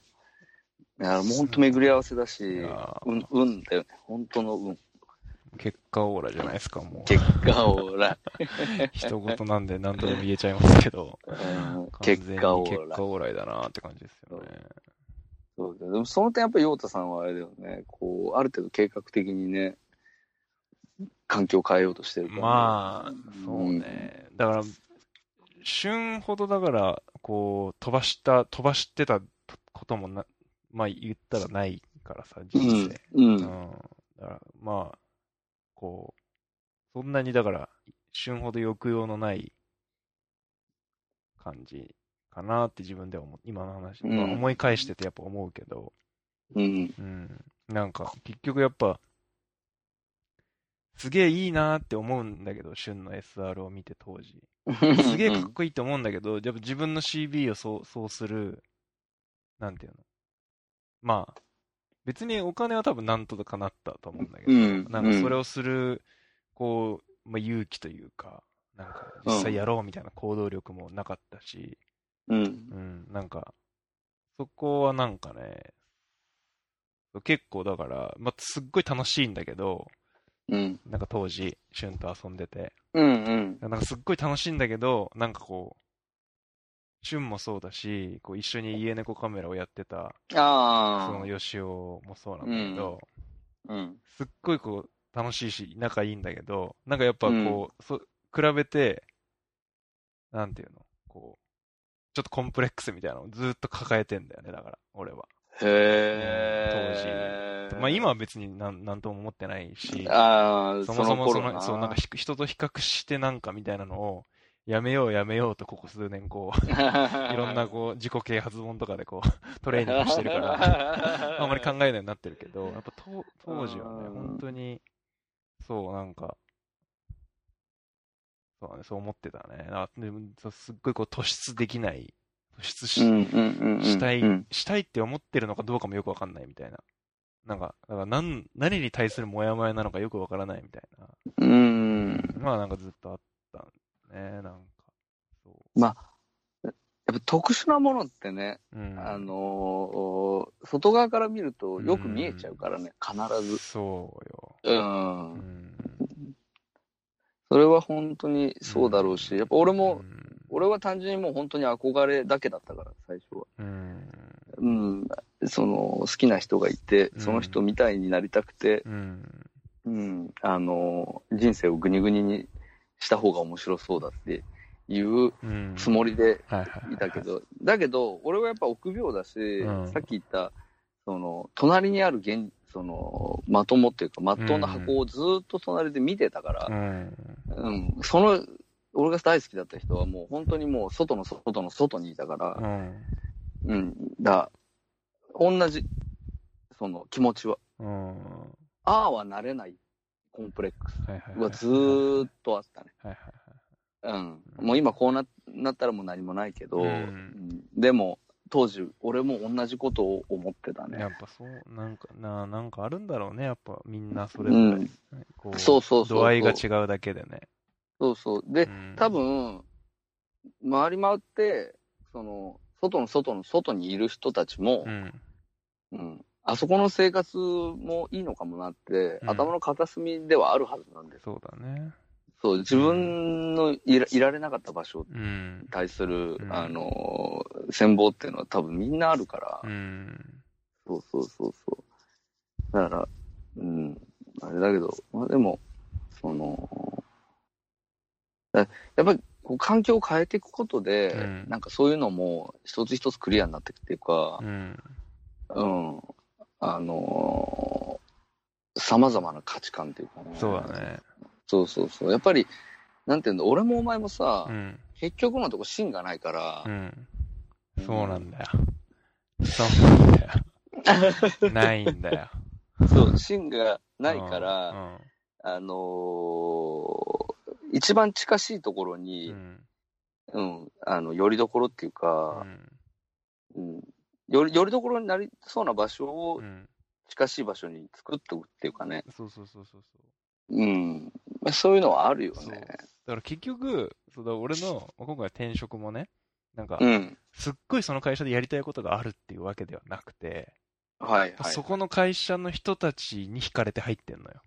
だからもう本当巡り合わせだし、いやー運、運だよね。本当の運。結果オーラじゃないですか、もう。結果オーラ。人事なんで何度でも言えちゃいますけど。結果オーラ結果。オーライだなって感じですよね。そうでもその点やっぱり陽太さんはあれだよね。こう、ある程度計画的にね、環境を変えようとしてるから、まあ、そうね。だから、旬ほどだから、こう、飛ばした、飛ばしてたこともな、まあ言ったらないからさ、人生。うん。う。うんん。だから、まあ、こう、そんなにだから、旬ほど抑揚のない感じかなって自分では思う、今の話、うんまあ思い返しててやっぱ思うけど、うん。うん。なんか、結局やっぱ、すげえいいなって思うんだけど、旬の SR を見て当時。すげえかっこいいと思うんだけど、やっぱ自分の CB をそう、そうする、なんていうの？まあ、別にお金は多分なんとかなったと思うんだけど、うんなんかそれをする、こう、まあ、勇気というか、なんか実際やろうみたいな行動力もなかったし、うん。うん、なんか、そこはなんかね、結構だから、まあ、すっごい楽しいんだけど、うん。なんか当時、旬と遊んでて、うん。うん。なんかすっごい楽しいんだけど、なんかこう、旬もそうだし、こう一緒に家猫カメラをやってた、ああ。その吉尾もそうなんだけど、うん。すっごいこう楽しいし、仲いいんだけど、なんかやっぱこう、そ比べて、なんていうの、こう、ちょっとコンプレックスみたいなのをずっと抱えてんだよね、だから、俺は。へえ。まあ今は別になんなんとも思ってないし、ああ、そもそもその、そう、なんかひ人と比較してなんかみたいなのを、やめようやめようとここ数年こう、いろんなこう、自己啓発本とかでこう、トレーニングしてるから、あんまり考えないようになってるけど、やっぱ当当時はね、うん本当に、そう、なんか、そうだね、そう思ってたね。あでもすっごいこう突出できない、突出し。したい、うんしたいって思ってるのかどうかもよくわかんないみたいな。なんか、だから何何に対するモヤモヤなのかよくわからないみたいな。うん。まあなんかずっとあったね、なんか。そうやっぱぱ特殊なものってね、うん。あのー外側から見るとよく見えちゃうからね、必ず。そうよ。うん。うん。それは本当にそうだろうし、やっぱ俺も、うん俺は単純にもう本当に憧れだけだったから、最初は。うん。うん。その、好きな人がいて、うんその人みたいになりたくて、うん。うん。あのー人生をグニグニにした方が面白そうだっていううん。つもりではいたけど、だけど、俺はやっぱ臆病だし、うんさっき言った、その、隣にある現、その、まともっていうか、まっとうな箱をずーっと隣で見てたから、うん。うん、その、俺が大好きだった人はもう本当にもう外の外の外にいたから、うん。うん、だ、同じ、その気持ちは、うん。ああはなれないコンプレックスはずーっとあったね。はいはいはい。うん。もう今こうななったらもう何もないけど、うんうんでも、当時、俺も同じことを思ってたね。やっぱそう、なんか、な、なんかあるんだろうね、やっぱみんなそれうぞれ。ん。こうそうそうそうそう度合いが違うだけでね。そうそう。でう、ん多、分、回り回って、その、外の外の外にいる人たちもう、ん。うん、あそこの生活もいいのかもなって、うん頭の片隅ではあるはずなんです。そうだね。そう、自分のいらいられなかった場所にうん。対する、うんあの、戦望っていうのは多分みんなあるから、うん。そうそうそうそう。だから、うん、あれだけど、まあでも、その、だやっぱりこう環境を変えていくことで、うんなんかそういうのも一つ一つクリアになっていくっていうかう、ん。うん、あのー、様々な価値観っていうかね。そうだね。そうそうそう。やっぱり、なんていうんだ、俺もお前もさ、うん。結局のとこ芯がないからう、ん。そうなんだよ。そうなんだよ。ないんだよ。そう、芯がないから、うんあのー一番近しいところうに、ん。うん、あの、よりどころっていううか、ん。うん、より、よりどころになりそうな場所をうん。近しい場所に作っておくっていうかね、そうそうそうそうそう。うん、まあそういうのはあるよそう。だね。から結局、そうだ俺の、まあ今回転職もね、なんかう、ん。すっごいその会社でやりたいことがあるっていうわけではなくて、はいはい。そこの会社の人たちに惹かれて入ってんのよ。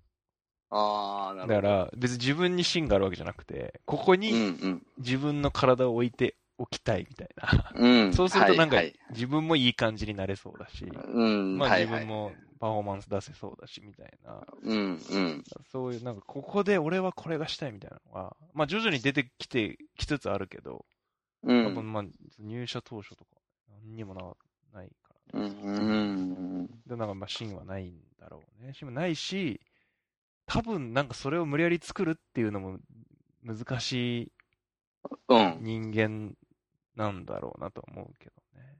ああ、なるほど。だから、別に自分に芯があるわけじゃなくて、ここうんにうん。自分の体を置いておきたいみたいな。うん。そうするとなんかはいはい自分もいい感じになれそうだし、うん。まあはいはい自分もパフォーマンス出せそうだしみたいな、うんうん。そういうなんかここで俺はこれがしたいみたいなのが、まあ徐々に出てきてきつつあるけど、うん。多分まあ入社当初とか何にもなないからね。うんうん。で、なんかまあ芯はないんだろうね。芯もないし、多分なんかそれを無理やり作るっていうのも難しい人間なんだろうなと思うけどね。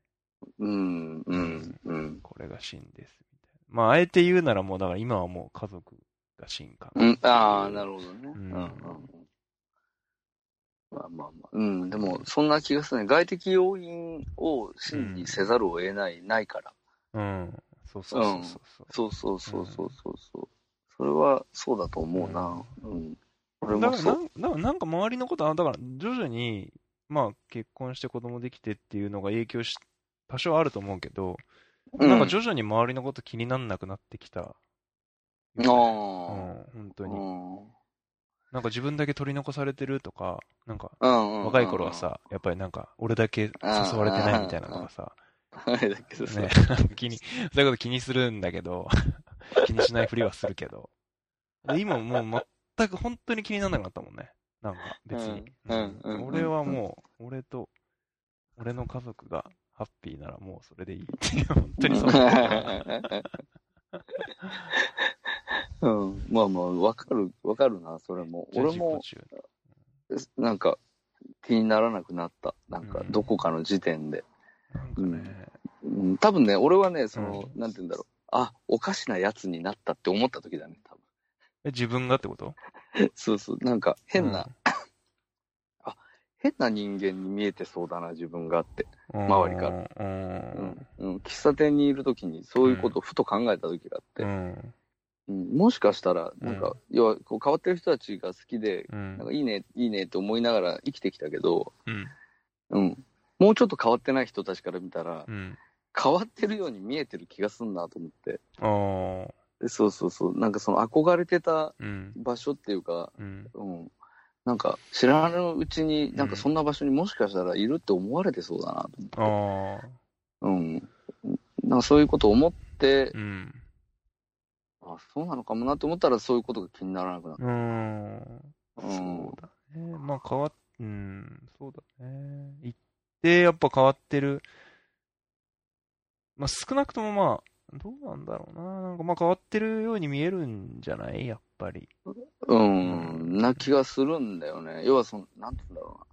うん、うん、うん。これが真ですみたいな。まあ、あえて言うならもう、だから今はもう家族が真かな。うん、ああ、なるほどね。うん。うん、まあまあまあ、うん、でもそんな気がするね。外的要因を真にせざるを得ない、うん、ないから。うん、そうそうそうそう。そうそうそうそうそう。それはそうだと思うな。うん。俺もそうんだからなんか周りのことは、だから徐々に、まあ結婚して子供できてっていうのが影響し、多少あると思うけど、うん。なんか徐々に周りのこと気になんなくなってきた。あうん、あ。本当に。うん。なんか自分だけ取り残されてるとか、なんかうん。若い頃はさ、やっぱりなんか俺だけ誘われてないみたいなのがさ、あれ だけどさ。ね、気に、そういうこと気にするんだけど、気にしないふりはするけど。で今もう全く本当に気にならなくなったもんね。なんか別に。うんうんうん俺はもう、俺と、俺の家族がハッピーならもうそれでいいっていう、本当にそう。うん。まあまあ、わかる、わかるな、それも。俺も、なんか、気にならなくなった。なんかう、んどこかの時点で。なんかね、うん、多分ね、俺はね、その、うなんて言うんだろう。あ、おかしなやつになったって思った時だね、多え自分がってこと？分。そうそう。なんか、変な、うん変な人間に見えてそうだな、自分がって。うん周りからう。うんん。うん。喫茶店にいる時に、そういうことをふと考えた時があって。うん。うん。もしかしたら、なんか、うん要は、こう、変わってる人たちが好きで、うんなんかいいね、いいねって思いながら生きてきたけど、うん。うん。もうちょっと変わってない人たちから見たら、うん。変わってるように見えてる気がすんなと思って。ああ。でそうそうそう。なんかその憧れてたうん。場所っていうか、うん。うん。なんか知らぬうちに、なんかそんな場所にもしかしたらいるって思われてそうだなと思って。ああ。うん。なんかそういうことを思って、うん。あ、そうなのかもなと思ったらそういうことが気にならなくなっうーん。た。そううん。だね。まあ変わっ、うん、そうだね。一定やっぱ変わってる。まあ少なくともまあ、どうなんだろうな。なんかまあ変わってるように見えるんじゃない？やっぱり。うん、な気がするんだよね。要はその、なんて言うんだろうな。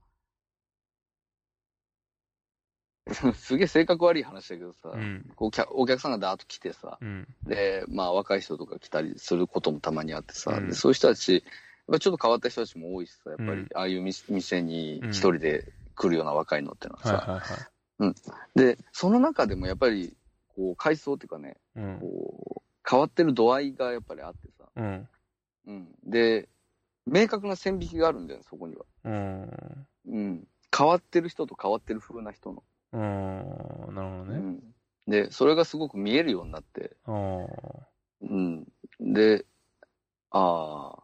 すげえ性格悪い話だけどさ、うん。こう客お客さんがダーッと来てさ、うん。で、まあ若い人とか来たりすることもたまにあってさ、うんでそういう人たち、やっぱちょっと変わった人たちも多いしさ、やっぱり、うんああいう店店に一人で来るような若いのってのはさ、はいはいはい。で、その中でもやっぱり、こう、階層っていうかね、うん。こう、変わってる度合いがやっぱりあってさ、うん。うん。で、明確な線引きがあるんだよね、そこには。うん。うん。変わってる人と変わってる風な人の。うん。なるほどね。うん。で、それがすごく見えるようになって。うん。で、ああ、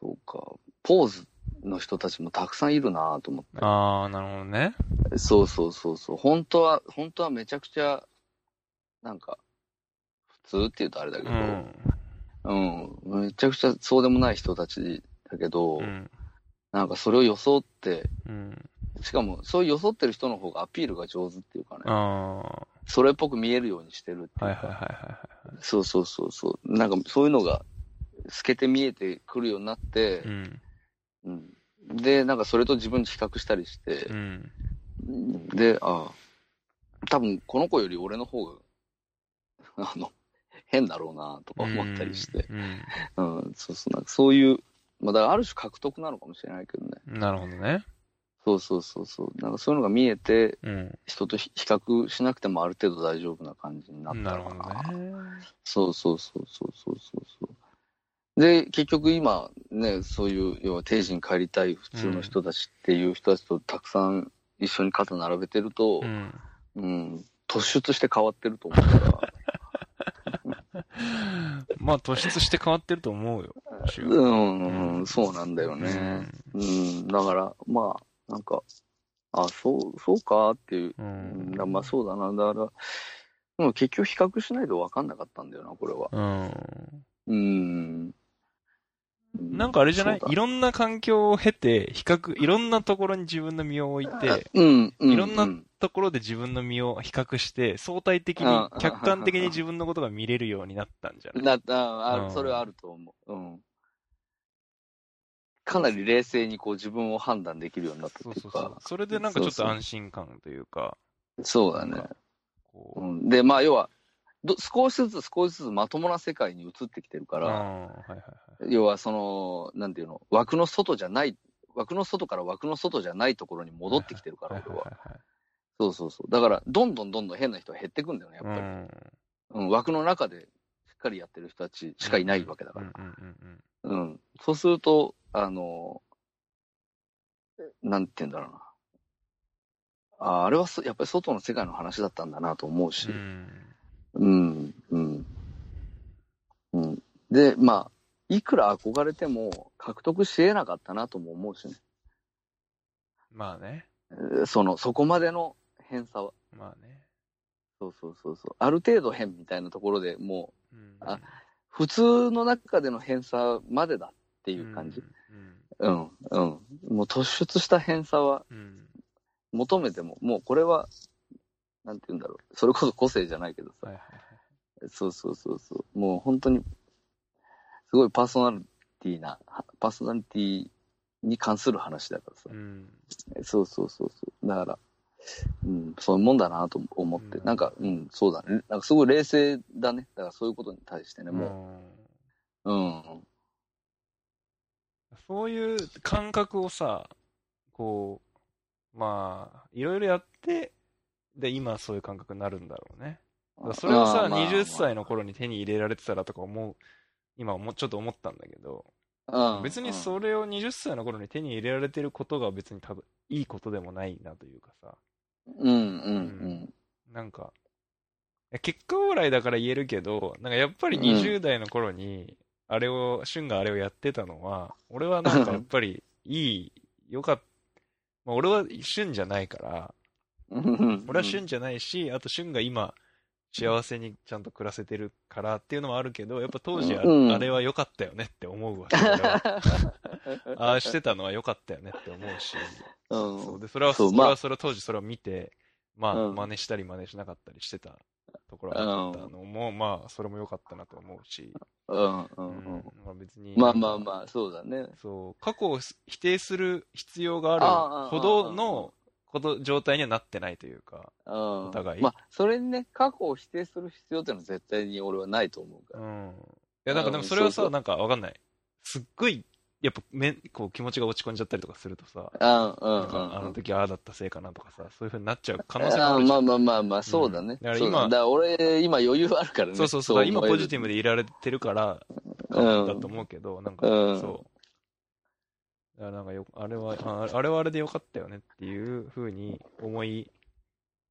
そうか、ポーズの人たちもたくさんいるなと思って。ああ、なるほどね。そうそうそうそう。本当は、本当はめちゃくちゃ、なんか、普通って言うとあれだけど、うん。うん、めちゃくちゃそうでもない人たちだけど、うん。なんかそれを装って、うん。しかもそういう装ってる人の方がアピールが上手っていうかね、あそれっぽく見えるようにしてるってあ。いうか、はいはいはいはいはい。そうそうそうそう、なんかそういうのが透けて見えてくるようになってう、ん。うんで、なんかそれと自分比較したりしてう、ん。で、ああ、多分この子より俺の方が、あの、変だろうなとか思ったりして、うん。うん、そうそう、なんかそういう、まあ、だからある種獲得なのかもしれないけどね。うん。なるほどね。そうそうそうそう。なんかそういうのが見えて、うん。人と比比較しなくてもある程度大丈夫な感じになったなるのかほどな。ね。そうそうそうそうそうそうそう。で、結局今、ね、そういう、要は定時に帰りたい普通の人たちっていう人たちとたくさん一緒に肩並べてるとう、ん。うん、突出して変わってると思うから。まあ突出して変わってると思うよ。うん、うん、そうなんだよね。うん、だから、まあ、なんか、あ、そう、そうかっていう。ううんん。だまあそうだな。だから、でも結局比較しないと分かんなかったんだよな、これは。うん。うん。なんかあれじゃない？いろんな環境を経て、比較、いろんなところに自分の身を置いて、うん、うん。いろんなうんところで自分の身を比較して、相対的にあ、客観的に自分のことが見れるようになったんじゃない？なああうん。それはあると思う。うん。かなり冷静にこう自分を判断できるようになったっていうか。そうそうそう。それでなんかちょっと安心感というか、そうだね。うん、で、まあ要は、ど少しずつ少しずつまともな世界に移ってきてるかうん、ら、はいはいはい。要はその、なんていうの、枠の外じゃない、枠の外から枠の外じゃないところに戻ってきてるから、はい俺は。そうそうそう。だから、どんどんどんどん変な人が減ってくんだよね、やっぱり。はい。うん、枠の中でしっかりやってる人たちしかいないわけだから。うん。そうすると、あの、なんて言うんだろうな。ああれはそやっぱり外の世界の話だったんだなと思うしう。ん。うん、うん。うん。で、まあ、いくら憧れても獲得し得なかったなとも思うしね。まあね。えーその、そこまでの偏差は。まあね。そうそうそうそう。ある程度変みたいなところでもう、うんあ普通の中での偏差までだっていう感じ。。うん、うん。もう突出した偏差はうん。うん求めても、もうこれは、なんて言うんだろう。それこそ個性じゃないけどさ。はいはいはい。そうそうそうそう。もう本当に、すごいパーソナリティな、パーソナリティに関する話だからさう。ん。そうそうそうそう。だから、うん、そういうもんだなと思って、うんなんか、うん、そうだね。なんかすごい冷静だね。だからそういうことに対してね、もう、うん。そういう感覚をさ、こう、まあ、いろいろやって、で、今そういう感覚になるんだろうね。それをさ、まあ20歳の頃に手に入れられてたらとか思う、今もちょっと思ったんだけど、うん。別にそれを20歳の頃に手に入れられてることが別にたぶいいことでもないなというかさ、うんうんなんか、いや結果オーライだから言えるけど、なんかやっぱりうん。20代の頃に、あれを、シュンがあれをやってたのは、俺はなんかやっぱりいい、よかった、まあ、俺はシュンじゃないから、うん。俺はシュンじゃないし、あとシュンが今、幸せにちゃんと暮らせてるからっていうのもあるけど、やっぱ当時あ,、れは良かったよねって思うわ ああしてたのは良かったよねって思うし、うん。そう。でそれは、それはそれは当時それを見て、まあ、うん。真似したり真似しなかったりしてたところがあったのも、まあ、それも良かったなと思うし、うん。ううん。うん。まあ、別に。まあまあまあ、そうだね。そう、過去を否定する必要があるほどのこと状態にはなってないというか、うん。お互いまあ、それにね、過去を否定する必要っていうのは絶対に俺はないと思うから。うん。いや、なんかでもそれはさ、そうそうなんかわかんない。すっごい、やっぱめ、こう気持ちが落ち込んじゃったりとかするとさ、うん。あの時ああだったせいかなとかさ、そういう風になっちゃう可能性もああるじゃん。まあまあまあまあ、そうだね。だから今そうだだから俺、今余裕あるからね。そうそうそう、今ポジティブで。でいられてるから、うんだと思うけど、なんか、うんそう。だからなんかよ、あれは、ああれはあれでよかったよねっていう風に思い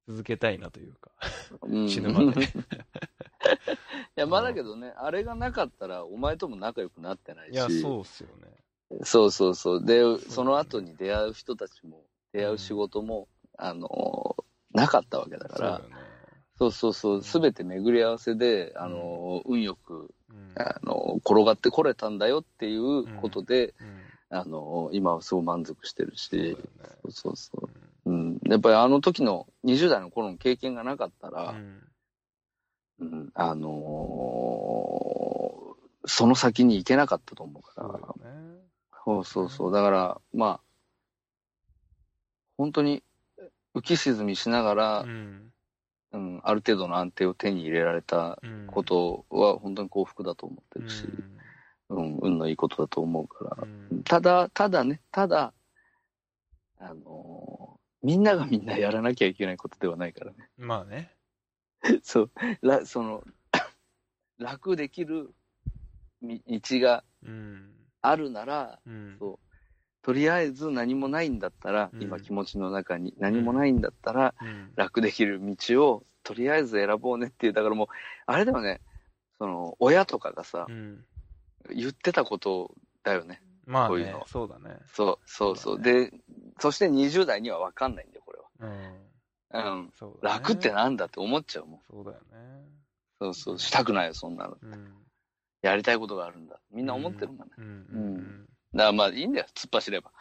続けたいなというか、うん死ぬまで。いや、まあだけどね、あれがなかったら、お前とも仲良くなってないし。いや、そうっすよね。そうそうそう。で、その後に出会う人たちも、出会う仕事も、あの、なかったわけだからそうだよ、ね。そうそうそう、すべて巡り合わせで、あの、運よく、うん。あの、転がってこれたんだよっていうことで、うんあの、今はすごい満足してるしそう。そうそうそうう。んうん。やっぱりあの時の20代の頃の経験がなかったら、うんうん、あのーその先に行けなかったと思うからそう。そうそう。だから、まあ、本当に浮き沈みしながら、うん。うん、ある程度の安定を手に入れられたうんことは本当に幸福だと思ってうんるし、うん、運のいいことだと思うからう。んただ、ただね、ただ、あのーみんながみんなやらなきゃいけないことではないからね。まあね。そう、らその、楽できるみ道がうん。あるなら、うん。そうとりあえず何もないんだったら、うん今気持ちの中に何もないんだったら、うん。楽できる道をとりあえず選ぼうねっていう、だからもう、あれでもね、その、親とかがさう、ん。言ってたことだよね。まあねこういうの、そうだね。そう、そうそう。そうで、そして20代には分かんないんだよ、これうん。は。うん。そうだね。楽ってなんだって思っちゃうもん。そうだよね。そうそう、したくないよ、そんなの。うん。やりたいことがあるんだ。みんな思ってるもんね。うん。うん。だからまあいいんだよ、突っ走れば。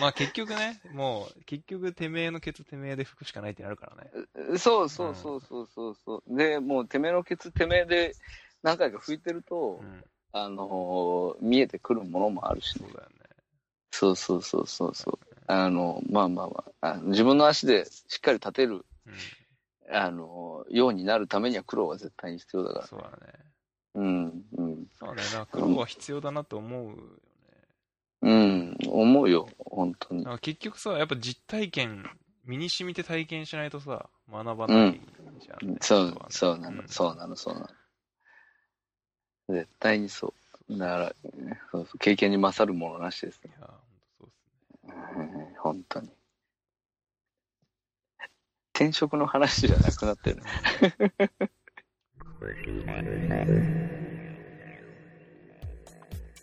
まあ結局ね、もう、結局てめえのケツてめえで拭くしかないってなるからね。そうそうそうそうそうそう。で、もうてめえのケツてめえで何回か拭いてると、うん。あのー見えてくるものもあるしね、そうだよね。そうそうそうそうそう。あの、まあまあまあ、あ自分の足でしっかり立てる、うん。あの、ようになるためには苦労は絶対に必要だから。そうだね。うん、うん。そうね。なんか苦労は必要だなと思う。うん、思うよ、本当に。結局さ、やっぱ実体験、身に染みて体験しないとさ、学ばないじゃん、ねそう人はね、そうなの、んそうなの、そうなの。絶対にそう。だから、そうそう経験に勝るものなしですね。いや、本当そうっすね。うん本当に。転職の話じゃなくなってる。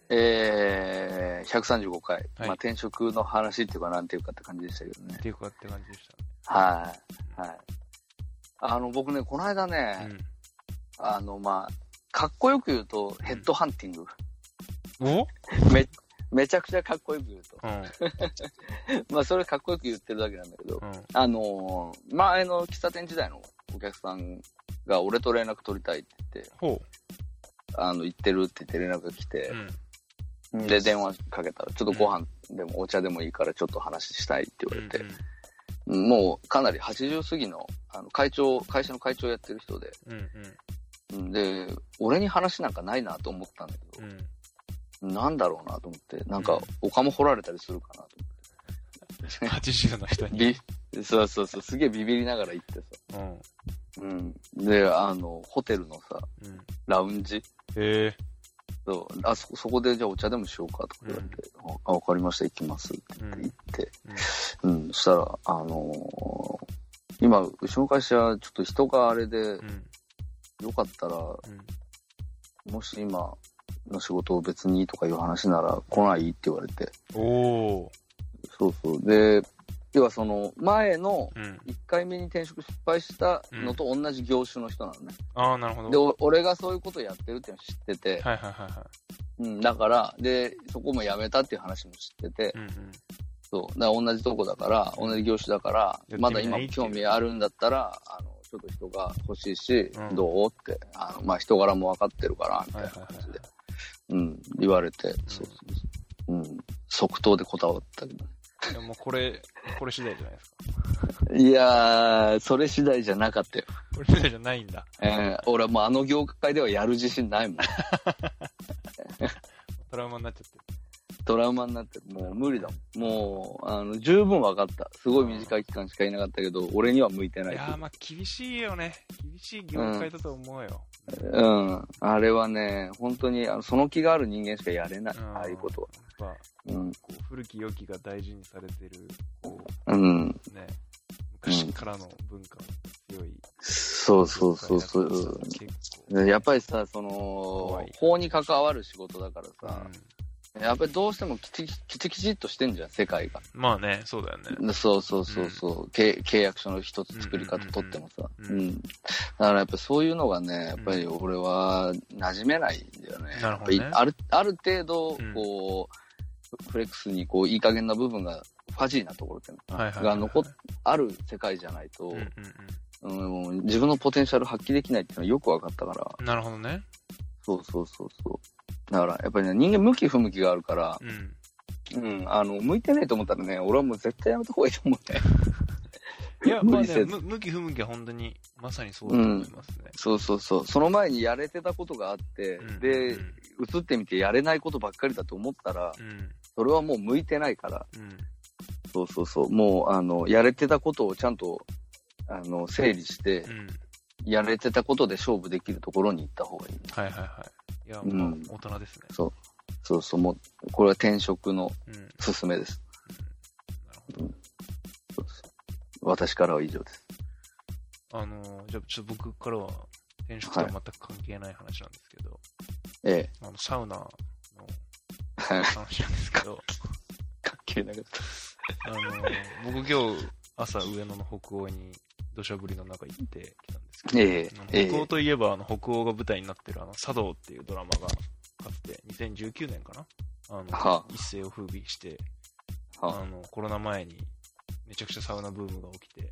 えー、135回、はいまあ転職の話っていうかなんていうかって感じでしたけどねっ。ていうかって感じでしたね。はい。はい。あの、僕ね、この間ね、うんあの、まあ、かっこよく言うと、ヘッドハンティング。お？め、めちゃくちゃかっこよく言うと。うん。まあ、それかっこよく言ってるだけなんだけど、うん。あのー前の喫茶店時代のお客さんが俺と連絡取りたいって言って、ほあの、行ってるって言って連絡が来う。てう、ん。で、電話かけたら、ちょっとご飯でもお茶でもいいからちょっと話したいって言われて、もうかなり80過ぎの、あの、会長、会社の会長やってる人で、うん。うん。うんで、俺に話なんかないなと思ったんだけうん。ど、なんだろうなと思って、なんか、丘も掘られたりするかなと思って。80の人に？び、そうそうそう、すげえビビりながら行ってさ。うん。うん。で、あの、ホテルのさ、うん。ラウンジ。へえ。そう。あ、そ、そこでじゃあお茶でもしようかとか言われて、あ、わかりました、行きますって言って行って、うん、そしたら、あのー今、うちの会社、ちょっと人があれで、うん。よかったら、うん。もし今の仕事を別にとかいう話なら来ないって言われて、おー。そうそう。で、要はその、前のうん。1回目に転職失敗したのと同じ業種の人なのね。ああ、なるほで、ど。お俺がそういうことやってるっていうの知ってて、はいはいはいはうん、だから、で、そこも辞めたっていう話も知っててい。、うんうん。そう。だから同じとこだから、同じ業種だからまだ今興味あるんだったら、あの、ちょっと人が欲しいし、うんどう？って、あの、まあ、人柄も分かってるから、みたいな感じで。うん、言われて、そうそうそう。うん。即答で断ったけど。いやもうこれ、これ次第じゃないですか。いやー、それ次第じゃなかったよ。これ次第じゃないんだ。えー、俺はもうあの業界ではやる自信ないもん。トラウマになっちゃってる。トラウマになってる。もう無理だもん。もう、あの、十分分かった。すごい短い期間しかいなかったけど、俺には向いてないいやーまあ厳しいよね。厳しい業界だと思うよ。うん。あれはね、本当に、あのその気がある人間しかやれない。うんああいうことは。うん。こう古き良きが大事にされてる、こうん。う、ね、昔からの文化の強い。そうそうそうそう。結構。やっぱりさ、そ怖のい、法に関わる仕事だからさ、うんやっぱりどうしてもきちきちきちっとしてんじゃん、世界が。まあね、そうだよね。そうそうそうそう、契契約書の一つ作り方とってもさ。うんうんん。だからやっぱそういうのがね、やっぱり俺は馴染めないんだよね。なるほどねある、ある程度うん、こう、フレックスにこう、いい加減な部分が、ファジーなところっていうのはいはいはいが残っ、ある世界じゃないと、うんうんうん、自分のポテンシャル発揮できないっていうのはよく分かったから、うん。なるほどね。そうそうそうそう。だから、やっぱりね、人間向き不向きがあるから、うん。うん、あの、向いてないと思ったらね、俺はもう絶対やめた方がいいと思うね。いや、まあね、向き不向きは本当に、まさにそうだと思いますね。そうそうそう。その前にやれてたことがあって、うんでう、ん移ってみてやれないことばっかりだと思ったら、うん。それはもう向いてないから、うん。そうそうそう。もう、あの、やれてたことをちゃんと、あの、整理してう、ん。やれてたことで勝負できるところに行った方がいい。はいはいはい。いや、うんまあ、大人ですね。そう。そうそう。もう、これは転職のうん。なる勧めです。ほど。そうそう私からは以上です。あのー、じゃあ、ちょっと僕からは、転職とは全く関係ない話なんですけど、ええ。あの、サウナのはい。話なんですけど、関係なかっあのー、僕今日、朝上野の北欧に土砂降りの中行ってきたんですけど、ええあのええ北欧といえば、あの、北欧が舞台になってる、あの、茶道っていうドラマが、かつて、2019年かな？あの、はあ一世を風靡して、あの、コロナ前に、めちゃくちゃサウナブームが起きて、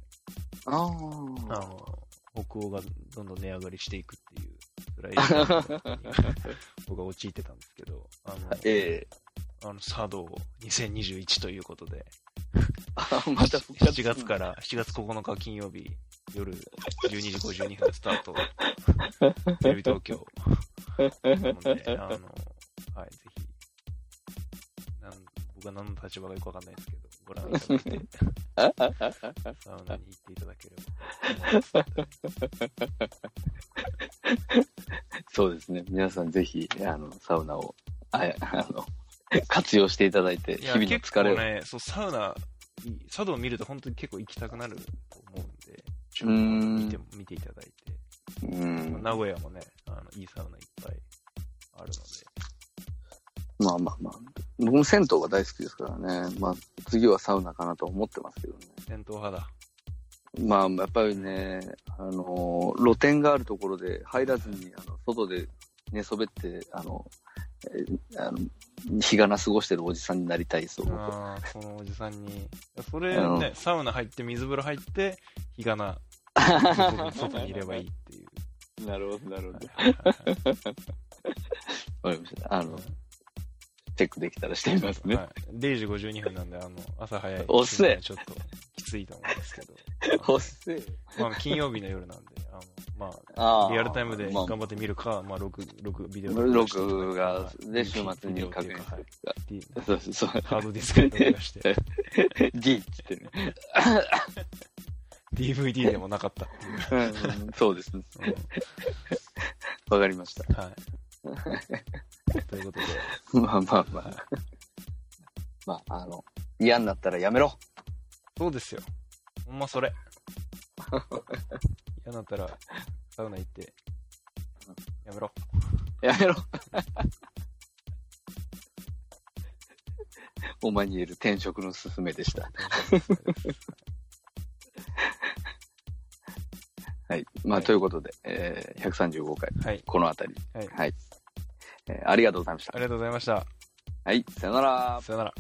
あ。ああの、北欧がどんどん値上がりしていくっていう、辛い状況に僕は陥ってたんですけど、あの、ええ。あの、茶道2021ということで、あ、また復活。7月から、7月9日金曜日、夜12時52分スタート、テレビ東京。なので、あの、はい、ぜひ、なん僕は何の立場がよくわかんないですけど、ご覧いただいて、サウナに行っていただければと思います。そうですね。皆さんぜひ、あの、サウナを、ああの、活用していただいて、いや、日々の結疲れを。構ね、そう、サウナ、いい茶道を見ると本当に結構行きたくなると思うんで、ちょっと見ても、見ていただいて、うん。名古屋もね、あの、いいサウナいっぱいあるので、まあまあまあ。僕も銭湯が大好きですからね。まあ、次はサウナかなと思ってますけどね。戦闘派だ。まあ、やっぱりね、あの、露店があるところで入らずに、あの、外で寝そべって、あの、えーあの、日がな過ごしてるおじさんになりたいです、僕はああ、そのおじさんに、それうね、サウナ入って水風呂入って、日がな、外にいればいいっていう。なるほど、なるほど。わかりました。あの、チェックできたらしてみますね。はい、0時52分なんで、あの、朝早い。遅えちょっときついと思うんですけど。おっせえ。まあ、金曜日の夜なんで、まああ、リアルタイムでまあ頑張って見るか、まあ、録、録、ビデオ録画はいで週末に確認するか。D そうそうそう。ハードディスクに録画して、D ってね。DVD でもなかったっていう。うんそうですね。うんわかりました。はい。ということで、まあまあまあ。まあ、あの、嫌になったらやめろ。そうですよ。ほんまそれ。嫌だったら、サウナ行って、やめろ。やめろ。お前に言える転職のすすめでした。はい。まあ、はいということで、えー、135回、はい。このあたり。はい。はい。えーありがとうございましたあ。りがとうございました。はい。さよなら。さよなら。